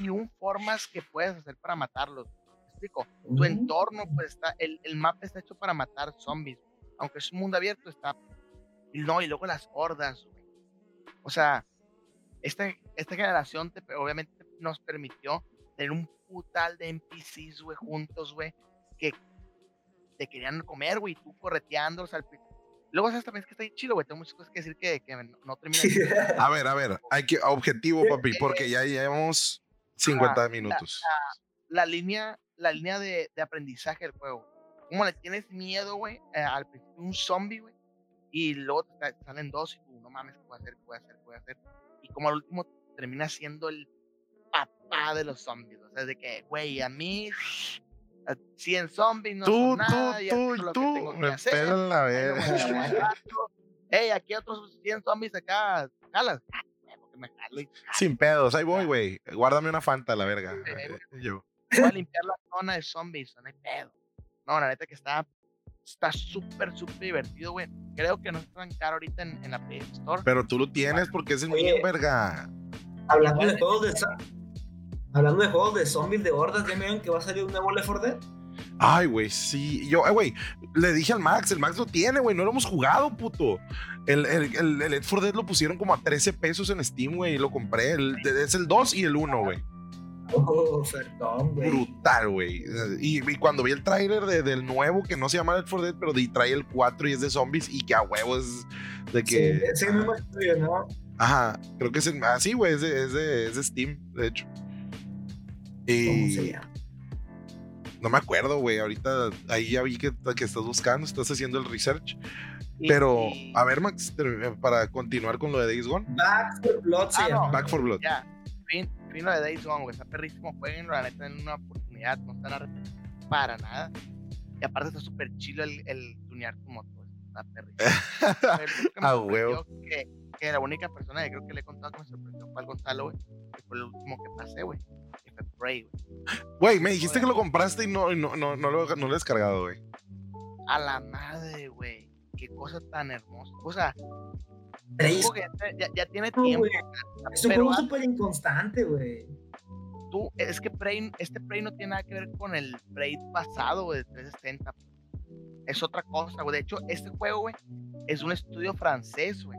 y un formas que puedes hacer para matarlos. ¿Me explico? Tu Mm. entorno, pues está, el, el mapa está hecho para matar zombies. Aunque es un mundo abierto, está. y No, y luego las hordas, güey. O sea, esta, esta generación te- obviamente nos permitió tener un putal de NPCs, güey, juntos, güey, que te querían comer, güey, tú correteándolos al. Luego, ¿sabes también es que está ahí chido, güey? Tengo muchas cosas que decir que, que no, no decir. A ver, a ver. Hay que objetivo, papi, porque ya llevamos 50 Ajá, la- minutos. la línea, la línea de, de aprendizaje del juego. Como le tienes miedo, güey, eh, al principio un zombie, güey, y luego te sa- salen dos y tú, no mames, ¿qué voy a hacer? ¿Qué voy a hacer? ¿Qué voy a hacer? Y como al último termina siendo el papá de los zombies. O sea, de que, güey, a mí, a 100 zombies no Tú, son tú, nada, tú, lo que tú, tengo que me hacer, la verga. hey, aquí otros 100 zombies acá, jalas. Me jalo y Sin pedos, ahí voy, güey. Guárdame una Fanta, la verga. Sí, Eh, Yo. voy a limpiar la zona de zombies, no hay pedo. No, la neta que está está súper, súper divertido, güey. Creo que no está tan caro ahorita en, en la Play Store. Pero tú lo tienes porque es el mío, verga. Hablando de juegos de Hablando de juegos de zombies de hordas, ¿ya me vieron que va a salir un nuevo Left 4 Dead? Ay, güey, sí. Yo, eh, güey, le dije al Max, el Max lo tiene, güey, no lo hemos jugado, puto. El, el, el, el Left 4 Dead lo pusieron como a 13 pesos en Steam, güey, y lo compré. El- es el 2 y el 1, güey. Oh, ofertón, güey. Brutal, güey. Y, y cuando vi el tráiler de- del nuevo, que no se llama Left 4 Dead, pero de- trae el 4 y es de zombies, y que a huevo es de Sí, que... es el mismo estudio, ¿no? Ajá, creo que es el... Ah, sí, güey, es de, es, de, es de Steam, de hecho. ¿Cómo Y... se llama? No me acuerdo, güey. Ahorita ahí ya vi que, que estás buscando, estás haciendo el research. Y- Pero, y- a ver, Max, para continuar con lo de Days Gone. Back for Blood Ah, no. llama. Back for Blood. Ya, fin, fin lo de Days Gone, güey. Está perrísimo. Jueguenlo, la neta, en una oportunidad. No están arrepentidos para nada. Y aparte está súper chilo el, el tunear tu moto. Está perrísimo. A huevo. Que, que la única persona que creo que le he contado que me sorprendió fue al Gonzalo, güey. Que fue el último que pasé, güey. Que fue Prey, güey. Güey, me dijiste que lo compraste y no, no, no, no, lo, no lo he descargado, güey. A la madre, güey. Qué cosa tan hermosa. O sea, Prey ya, tiene No, tiempo. güey. Es un juego súper inconstante, güey. tú, es que Prey, este Prey no tiene nada que ver con el Prey pasado, güey, de 360. Es otra cosa, güey. De hecho, este juego, güey, es un estudio francés, güey.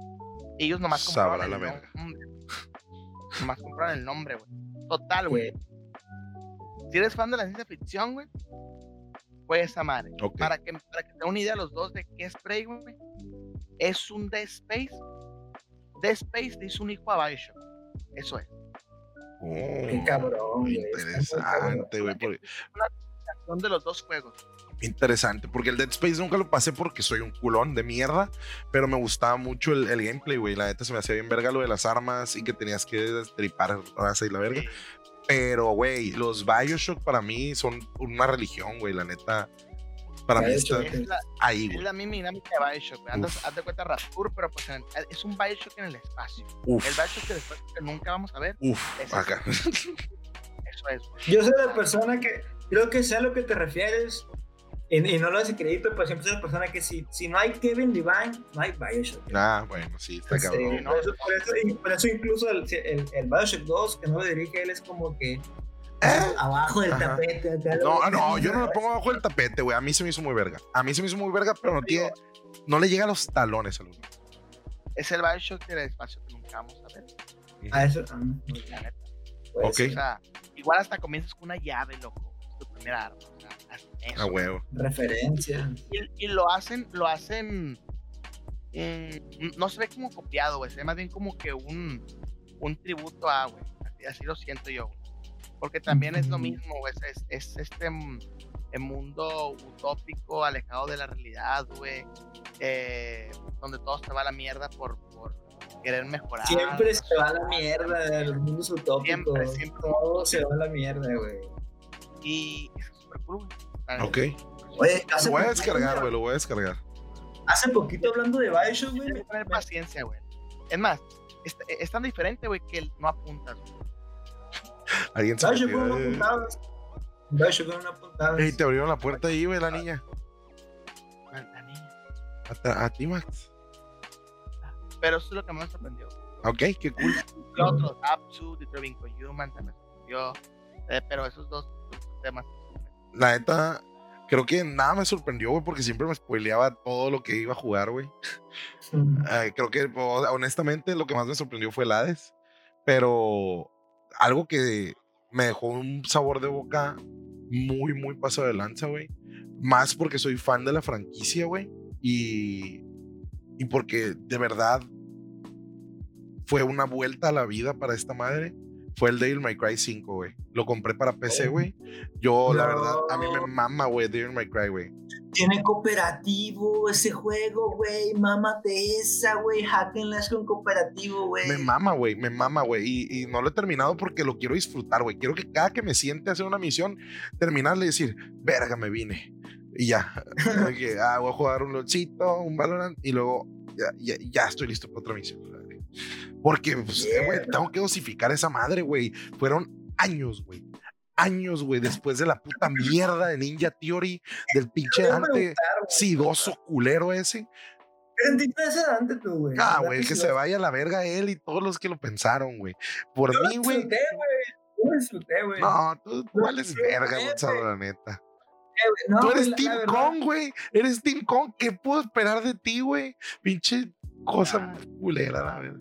Ellos nomás Sabrá compraron la el verga. nombre. Nomás compraron el nombre, güey. Total, güey. Si eres fan de la ciencia ficción, güey, juega esa madre. Para que, para que te den una idea los dos de qué es Prey, güey, es un Dead Space. Dead Space le hizo un hijo a Bioshock. Eso es. Qué Oh, muy cabrón. Interesante, güey. porque- Son de los dos juegos. Interesante, porque el Dead Space nunca lo pasé porque soy un culón de mierda, pero me gustaba mucho el, el gameplay, güey. La neta se me hacía bien verga lo de las armas y que tenías que destripar raza y la verga. Sí. Pero, güey, los Bioshock para mí son una religión, güey. La neta, para mí Bioshock. está Es la, ahí, es güey. la misma dinámica de Bioshock. güey. Andas, haz de cuenta Rapture, pero pues en- es un Bioshock en el espacio. Uf, El Bioshock del espacio que nunca vamos a ver. uf, es acá. Eso es. güey. Yo soy la persona que creo que sé a lo que te refieres. Y, y no lo hace crédito, pero siempre soy la persona que si, si no hay Kevin Levine, no hay Bioshock. ah, bueno, sí, está Sí, cabrón. ¿no? por, eso, por eso- y por eso incluso el, el, el Bioshock 2, que no lo dirige él, es como que ¿Eh? abajo del Ajá. tapete. acá, No, no, yo no lo pongo abajo del tapete, güey. A mí se me hizo muy verga. A mí se me hizo muy verga, pero no tiene, no le llega a los talones al uno. Es el Bioshock del espacio que nunca vamos a ver. A eso. ah, pues, Ok. O sea, igual hasta comienzas con una llave, loco. Primera arma. Eso, A huevo. Referencia. Y, y lo hacen, lo hacen. mm, no se ve como copiado, güey. Se ve más bien como que un, un tributo a, güey. Así, así lo siento yo, güey. Porque también es lo mismo, güey. Es, es este mm, el mundo utópico, alejado de la realidad, güey. eh, donde todo se va a la mierda por, por querer mejorar. Siempre se va a la mierda, los mundos utópicos. Siempre, siempre. Todo se va a la mierda, güey. Y es súper cool, neta. Ok. Oye, hace Lo voy a descargar, güey. Lo voy a descargar. Hace poquito hablando de Bioshock, güey. Tienes que tener paciencia, güey. Es más, es, es tan diferente, güey, que no apuntas. Alguien se Bioshock no apuntabas. Bioshock no apuntabas. Ey, te abrieron la puerta ahí, güey, la niña. La- niña. A, a ti, Max. Pero eso es lo que más me sorprendió. Ok, qué cool. Y otros, Apsu, Detroit Become Human, también me sorprendió. Eh, pero esos dos temas. La neta, creo que nada me sorprendió, güey, porque siempre me spoileaba todo lo que iba a jugar, güey. Mm. Ay, creo que honestamente lo que más me sorprendió fue el Hades, pero algo que me dejó un sabor de boca muy, muy paso de lanza, güey. Más porque soy fan de la franquicia, güey. Y, y porque de verdad fue una vuelta a la vida para esta madre. Fue el Devil May Cry 5, güey. Lo compré para PC, Oh. güey. Yo, la No. verdad, a mí me mama, güey, Devil May Cry, güey. Tiene cooperativo ese juego, güey. Mámate esa, güey. Hack and slash con cooperativo, güey. Me mama, güey, me mama, güey. Y, y no lo he terminado porque lo quiero disfrutar, güey. Quiero que cada que me siente a hacer una misión, terminarle y decir, verga, me vine. Y ya. Que, ah, voy a jugar un lotcito, un Valorant y luego ya, ya, ya estoy listo para otra misión. Porque, pues, eh, güey, tengo que dosificar esa madre, güey. Fueron años, güey. Años, güey, después de la puta mierda de Ninja Theory, del pinche Dante sidoso culero ese. ¿Qué sentiste ese Dante tú, güey? Ah, güey, que se vaya a la verga él y todos los que lo pensaron, güey. Por Yo mí, güey. disfruté, güey. Yo disfruté, güey. No, tú, tú vales verga. Gonzalo, la neta. Eh, no, Tú eres la- Team Kong, güey. Eres Team Kong. ¿Qué puedo esperar de ti, güey? Pinche cosa culera, la verdad.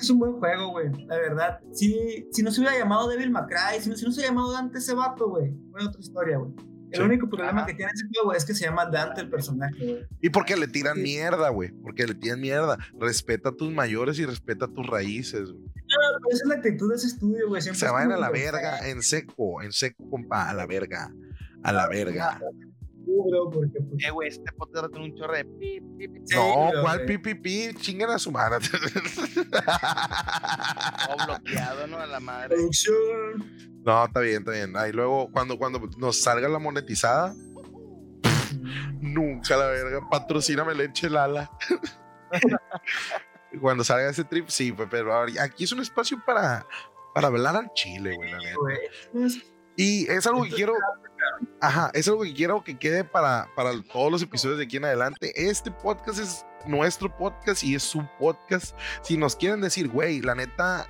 Es un buen juego, güey. La verdad. Si, si no se hubiera llamado Devil May Cry, si no, si no se hubiera llamado Dante ese vato, güey. Fue otra historia, güey. El Sí. único problema Ajá. que tiene ese juego es que se llama Dante el personaje, güey. Y porque le tiran Sí. mierda, güey. Porque le tiran mierda. Respeta a tus mayores y respeta a tus raíces, güey. No, pero esa es la actitud de ese estudio, güey. Se vayan a la verga en seco, en seco, compa, a la verga. A la verga. "Uh, bro, porque pues, Eh, güey, este podcast tiene un chorro de pip, pip, pip, Sí, no, pero, ¿cuál güey. pipipi? Chingan a su madre. todo bloqueado, ¿no? A la madre. producción. no, está bien, está bien. Ahí luego, cuando, cuando nos salga la monetizada, nunca la verga. Patrocíname leche Lala. cuando salga ese trip, sí, pues, pero aquí es un espacio para, para hablar al chile, güey, la neta. Y es algo que quiero. Ajá, es algo que quiero que quede para, para todos los episodios de aquí en adelante. Este podcast es nuestro podcast y es su podcast. Si nos quieren decir, güey, la neta,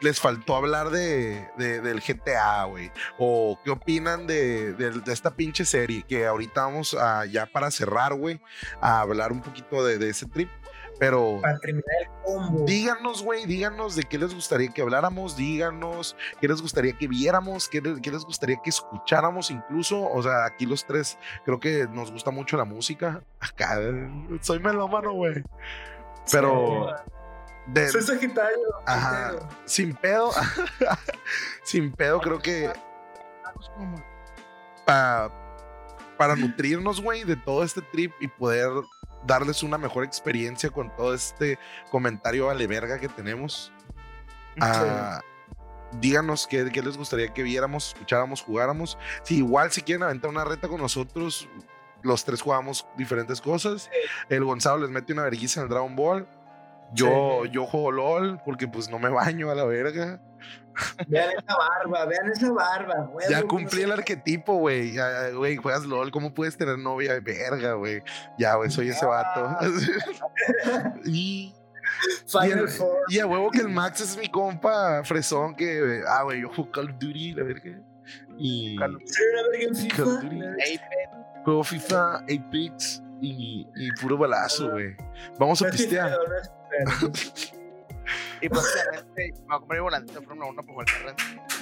les faltó hablar de, de- del GTA, güey. O qué opinan de, de- esta pinche serie. Que ahorita vamos a, ya para cerrar, güey, a hablar un poquito de ese trip. Pero Para terminar el combo. díganos, güey, díganos de qué les gustaría que habláramos, díganos qué les gustaría que viéramos, qué, les- qué les gustaría que escucháramos incluso. O sea, aquí los tres creo que nos gusta mucho la música. Acá, soy melómano, güey. Pero de- Soy Sagitario. Ajá. Sin pedo, sin pedo creo que pa- para nutrirnos, güey, de todo este trip y poder darles una mejor experiencia con todo este comentario vale verga que tenemos. Ah, díganos qué, qué les gustaría que viéramos, escucháramos, jugáramos. Si igual si quieren aventar una reta con nosotros, los tres jugamos diferentes cosas. El Gonzalo les mete una vergüenza en el Dragon Ball. Yo, Sí. yo juego LOL porque pues no me baño a la verga. Vean esa barba, vean esa barba. güey, Ya cumplí el arquetipo, güey. Ya, Güey, juegas LOL. ¿Cómo puedes tener novia? Verga, güey. Ya, güey, soy ese vato. y, Final y- Four. y a huevo que el Max es mi compa fresón que, ah, güey, yo juego Call of Duty, la verga. Y Call of FIFA. Call of Duty. Juego FIFA, Apex y, y puro balazo, güey. Vamos a pistear. Y próximamente me voy a comprar el volante de Fórmula 1 por cualquier red.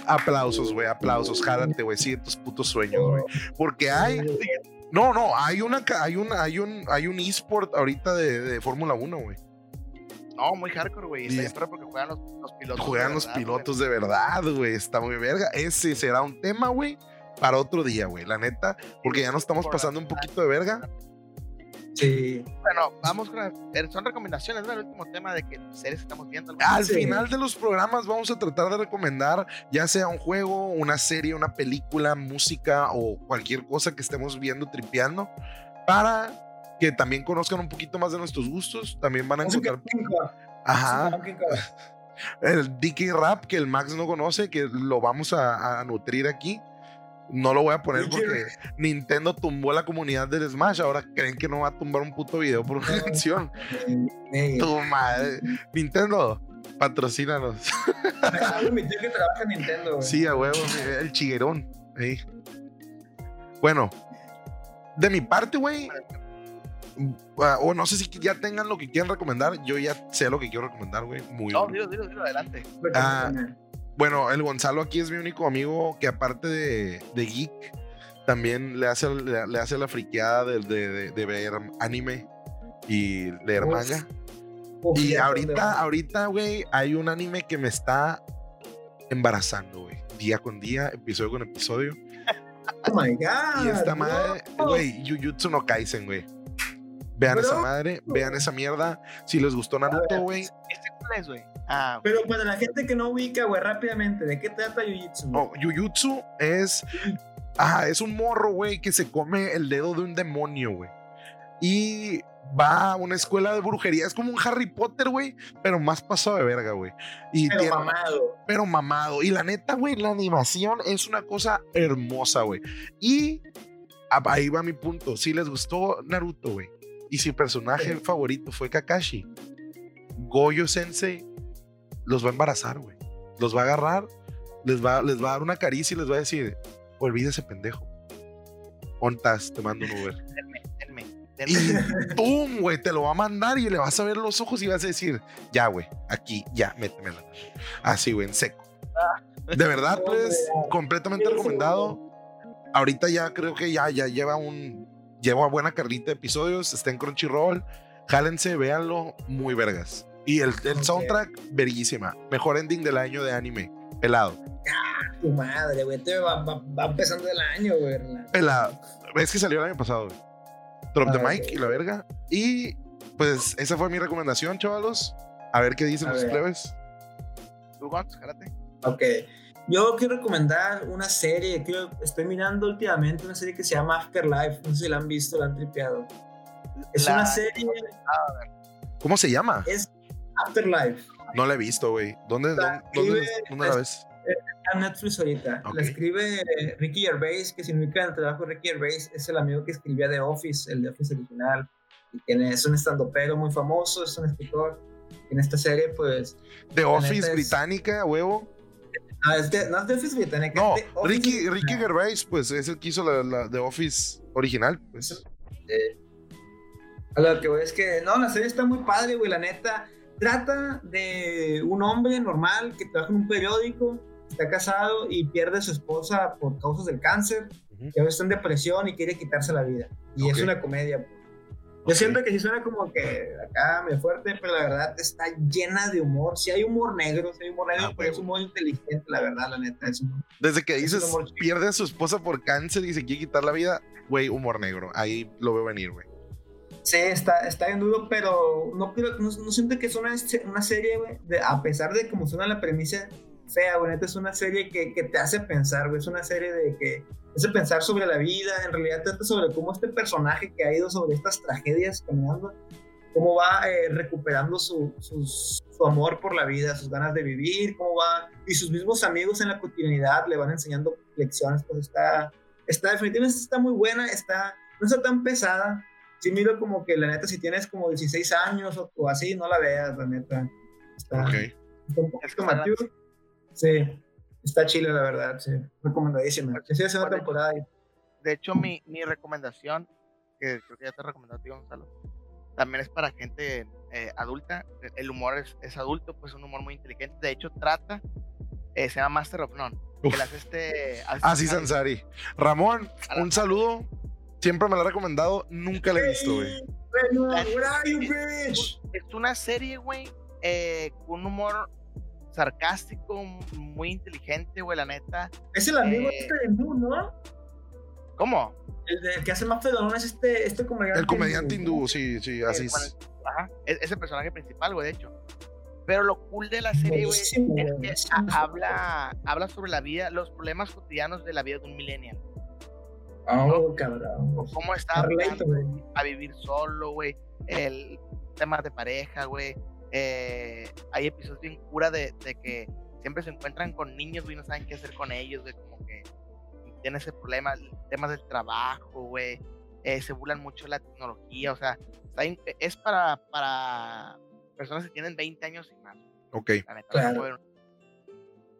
Aplausos, güey, aplausos. Jálate, güey. Sigue tus putos sueños, güey. Porque hay, no, no, hay una, hay una, hay un, hay un esport ahorita de, de Fórmula 1, güey. No, muy hardcore, güey. Está bien porque juegan los, los pilotos. Juegan los pilotos de verdad, güey. Está muy verga. Ese será un tema, güey, para otro día, güey. La neta, porque ya nos estamos pasando un poquito de verga. Sí. Bueno, vamos con. eh, Son recomendaciones, ¿no? El último tema de que series estamos viendo. Al Sí. final de los programas vamos a tratar de recomendar ya sea un juego, una serie, una película, música o cualquier cosa que estemos viendo, tripeando, para que también conozcan un poquito más de nuestros gustos. También van a encontrar, ajá, el DK Rap que el Max no conoce, que lo vamos a, a nutrir aquí. No lo voy a poner porque Nintendo tumbó la comunidad del Smash. Ahora creen que no va a tumbar un puto video por una canción. Tu madre. Nintendo, patrocínanos. Mi tío que trabaja en Nintendo, güey. Sí, a huevo, el chiguerón. Bueno, de mi parte, güey. ah, O no sé si ya tengan lo que quieran recomendar. Yo ya sé lo que quiero recomendar, güey. Muy No, dilo, dilo, dilo, adelante. Ah, Bueno, el Gonzalo aquí es mi único amigo que aparte de, de geek, también le hace, le, le hace la friqueada de, de- de- ver anime y leer Uf. manga. Uf, Y ahorita, ahorita, güey, hay un anime que me está embarazando, güey. Día con día, episodio con episodio. Oh my god. Y esta no. madre, güey, Jujutsu no Kaisen, güey. Vean Bro. esa madre, vean esa mierda. Si les gustó Naruto, güey. ¿Este cuál es, güey? Ah, Pero para la gente que no ubica, güey, rápidamente, ¿de qué trata Jiu-Jitsu? No, Jujutsu es. Ajá, es un morro, güey, que se come el dedo de un demonio, güey. Y va a una escuela de brujería. Es como un Harry Potter, güey, pero más pasado de verga, güey. Pero tiene- mamado. pero mamado. Y la neta, güey, la animación es una cosa hermosa, güey. Y ahí va mi punto. Si les gustó Naruto, güey, y si personaje Sí. favorito fue Kakashi, Goyo Sensei los va a embarazar, güey. Los va a agarrar, les va, les va a dar una caricia y les va a decir, olvídese pendejo. Ontas, te mando un Uber. Denme, denme, Y. ¡pum! güey, te lo va a mandar y le vas a ver los ojos y vas a decir, ya, güey, aquí, ya, métemela. Así, güey, en seco. De verdad, pues, completamente recomendado. Ahorita ya creo que ya, ya lleva un, lleva buena carrita de episodios, está en Crunchyroll. Jálense, véanlo, muy vergas. Y el, el soundtrack, verguísima. Mejor ending del año de anime. Pelado. Tu madre, güey. Te va, va, va empezando el año, güey. la- Pelado. Es que salió el año pasado, güey. Drop the Ah, mic ok. y la verga. Y pues esa fue mi recomendación, chavalos. A ver qué dicen A los plebes. ¿Tú, Gonz? Jálate. Ok. Yo quiero recomendar una serie que estoy mirando últimamente, una serie que se llama Afterlife. No sé si la han visto, la han tripeado. Es La- una serie, ¿Cómo se llama? es Afterlife. No la he visto, güey. ¿Dónde, La dónde, escribe- dónde la ves? Netflix ahorita. La escribe Ricky Gervais, que significa el trabajo de Ricky Gervais. Es el amigo que escribía The Office, el The Office original. Y tiene, es un estandopero muy famoso, es un escritor. En esta serie, pues. The Office es- británica, huevo. No, es de, no es The Office británica. No, es The Office Ricky, original. Ricky Gervais, pues es el que hizo la, la The Office original. Pues. A lo que voy es que, no, la serie está muy padre, güey, la neta. Trata de un hombre normal que trabaja en un periódico, está casado y pierde a su esposa por causas del cáncer. Ujú. que ahora está en depresión y quiere quitarse la vida. Y Ok. es una comedia. pues. Yo siento que sí suena como que acá me fuerte, pero la verdad está llena de humor. Si hay humor negro, si hay humor negro, Ah, pero es humor inteligente, la verdad, la neta. Es humor. Desde que Es dices pierde a su esposa por cáncer y se quiere quitar la vida, güey, humor negro. Ahí lo veo venir, güey. Sí, está, está bien duro, pero no, creo, no, no siento que es una, una serie, güey, de- a pesar de como suena la premisa fea, güey, es una serie que, que te hace pensar, güey, es una serie de que hace pensar sobre la vida, en realidad trata sobre cómo este personaje que ha ido sobre estas tragedias caminando, cómo va eh, recuperando su, sus- su amor por la vida, sus ganas de vivir, cómo va, y sus mismos amigos en la cotidianidad le van enseñando lecciones, pues está, está definitivamente está muy buena, está, no está tan pesada, sí miro como que la neta si tienes como 16 años o, o así, no la veas, la neta. Está, Ok. está un poquito Es mature. Sí, está chile la verdad, sí. Recomendadísima. Que sí, es una temporada. De hecho, mi, mi recomendación, que creo que ya te he recomendado a ti, Gonzalo, también es para gente eh, adulta. El humor es, es adulto, pues un humor muy inteligente. De hecho, trata, eh, se llama Master of None. Uf. Que la hace este. Ah, sí, Sansari. Ramón, un saludo. Siempre me lo ha recomendado. Nunca lo he visto, güey. La-? Es una serie, güey, eh, con un humor sarcástico, muy inteligente, güey, la neta. Es el amigo Eh, este de hindú, ¿no? ¿Cómo? El, de- el que hace más pedón es este, este comediante. El comediante hindú, sí, sí, así Eh, es. bueno, ajá, es, es el personaje principal, güey, de hecho. Pero lo cool de la serie, güey, es que habla, habla sobre la vida, los problemas cotidianos de la vida de un millennial. Oh, cabrón. Cómo está a vivir solo, güey. El tema de pareja, güey. Eh, hay episodios bien cura de, de que siempre se encuentran con niños, güey, no saben qué hacer con ellos, güey, como que tienen ese problema, temas del trabajo, güey. eh, se burlan mucho de la tecnología, o sea, está es para, para personas que tienen 20 años y más. Ok. neta, Claro.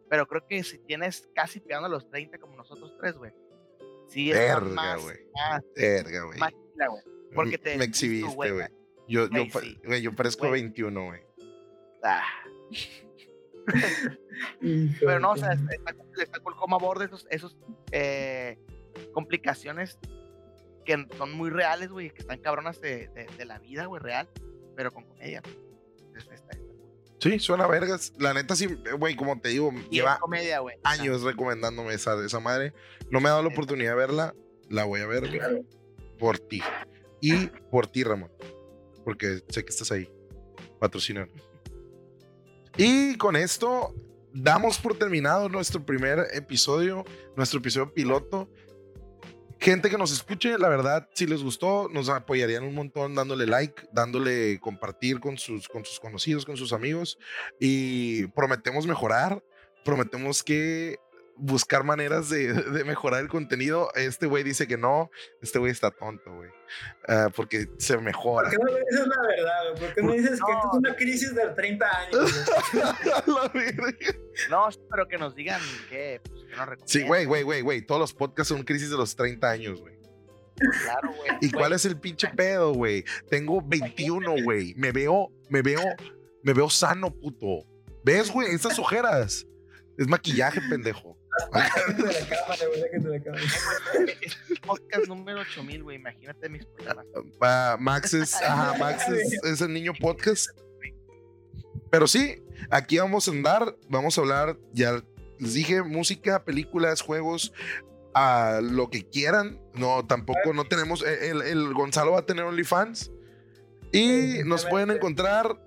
Pero creo que si tienes casi pegando a los 30 como nosotros tres, güey. Sí, Verga, más, güey. más, Verga, güey. más chila, güey. Porque te Me exhibiste, güey. Yo, yo, sí. güey, yo parezco Güey. 21, güey. Ah, Pero no, o sea, está, está cool, cómo aborda esos, esos eh, complicaciones que son muy reales, güey, que están cabronas de, de, de la vida, güey, real, pero con comedia. Entonces, está-. Sí, suena vergas. La neta, sí, güey, como te digo, Y lleva comedia, güey. años recomendándome esa, esa madre. No me ha dado la oportunidad de verla. La voy a ver Claro. por ti. Y por ti, Ramón. Porque sé que estás ahí. Patrocinar. Y con esto damos por terminado nuestro primer episodio, nuestro episodio piloto. Gente que nos escuche, la verdad, si les gustó, nos apoyarían un montón dándole like, dándole compartir con sus, con sus conocidos, con sus amigos. Y prometemos mejorar, prometemos que buscar maneras de, de mejorar el contenido. Este güey dice que no, este güey está tonto, güey. Ah, porque se mejora. ¿Por qué no dices la verdad, güey? ¿Por qué no dices que esto es una crisis de 30 años? No, pero que nos digan que, pues, que sí, güey, güey, güey, güey. Todos los podcasts son crisis de los 30 años, güey. Claro, güey. ¿Y cuál es el pinche pedo, güey? Tengo 21, güey. Me veo, me veo, me veo sano, puto. ¿Ves, güey? Estas ojeras. Es maquillaje, pendejo. Podcast número 8000, güey. Imagínate mis problemas. Ah, Max es, ajá, Max es, es el niño podcast. Pero sí, aquí vamos a andar, vamos a hablar, ya les dije, música, películas, juegos, a lo que quieran. No, tampoco, no tenemos, el, el Gonzalo va a tener OnlyFans. Y nos pueden encontrar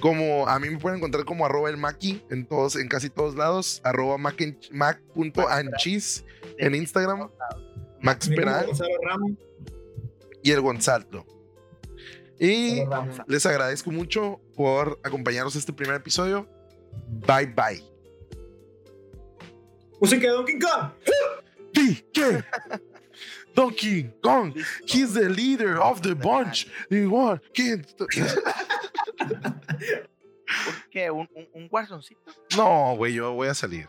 como, a mí me pueden encontrar como arroba el Maki en todos, en casi todos lados, arroba mac en- mac.anchis en Instagram, Max Peral y el Gonzalo. Y les agradezco mucho por acompañarnos este primer episodio. Bye bye. Música de Donkey Kong. Donkey Kong. He's the leader of the bunch. Y what? ¿Quién? ¿Qué? ¿Un, un, un Warzoncito? No, güey, yo voy a salir.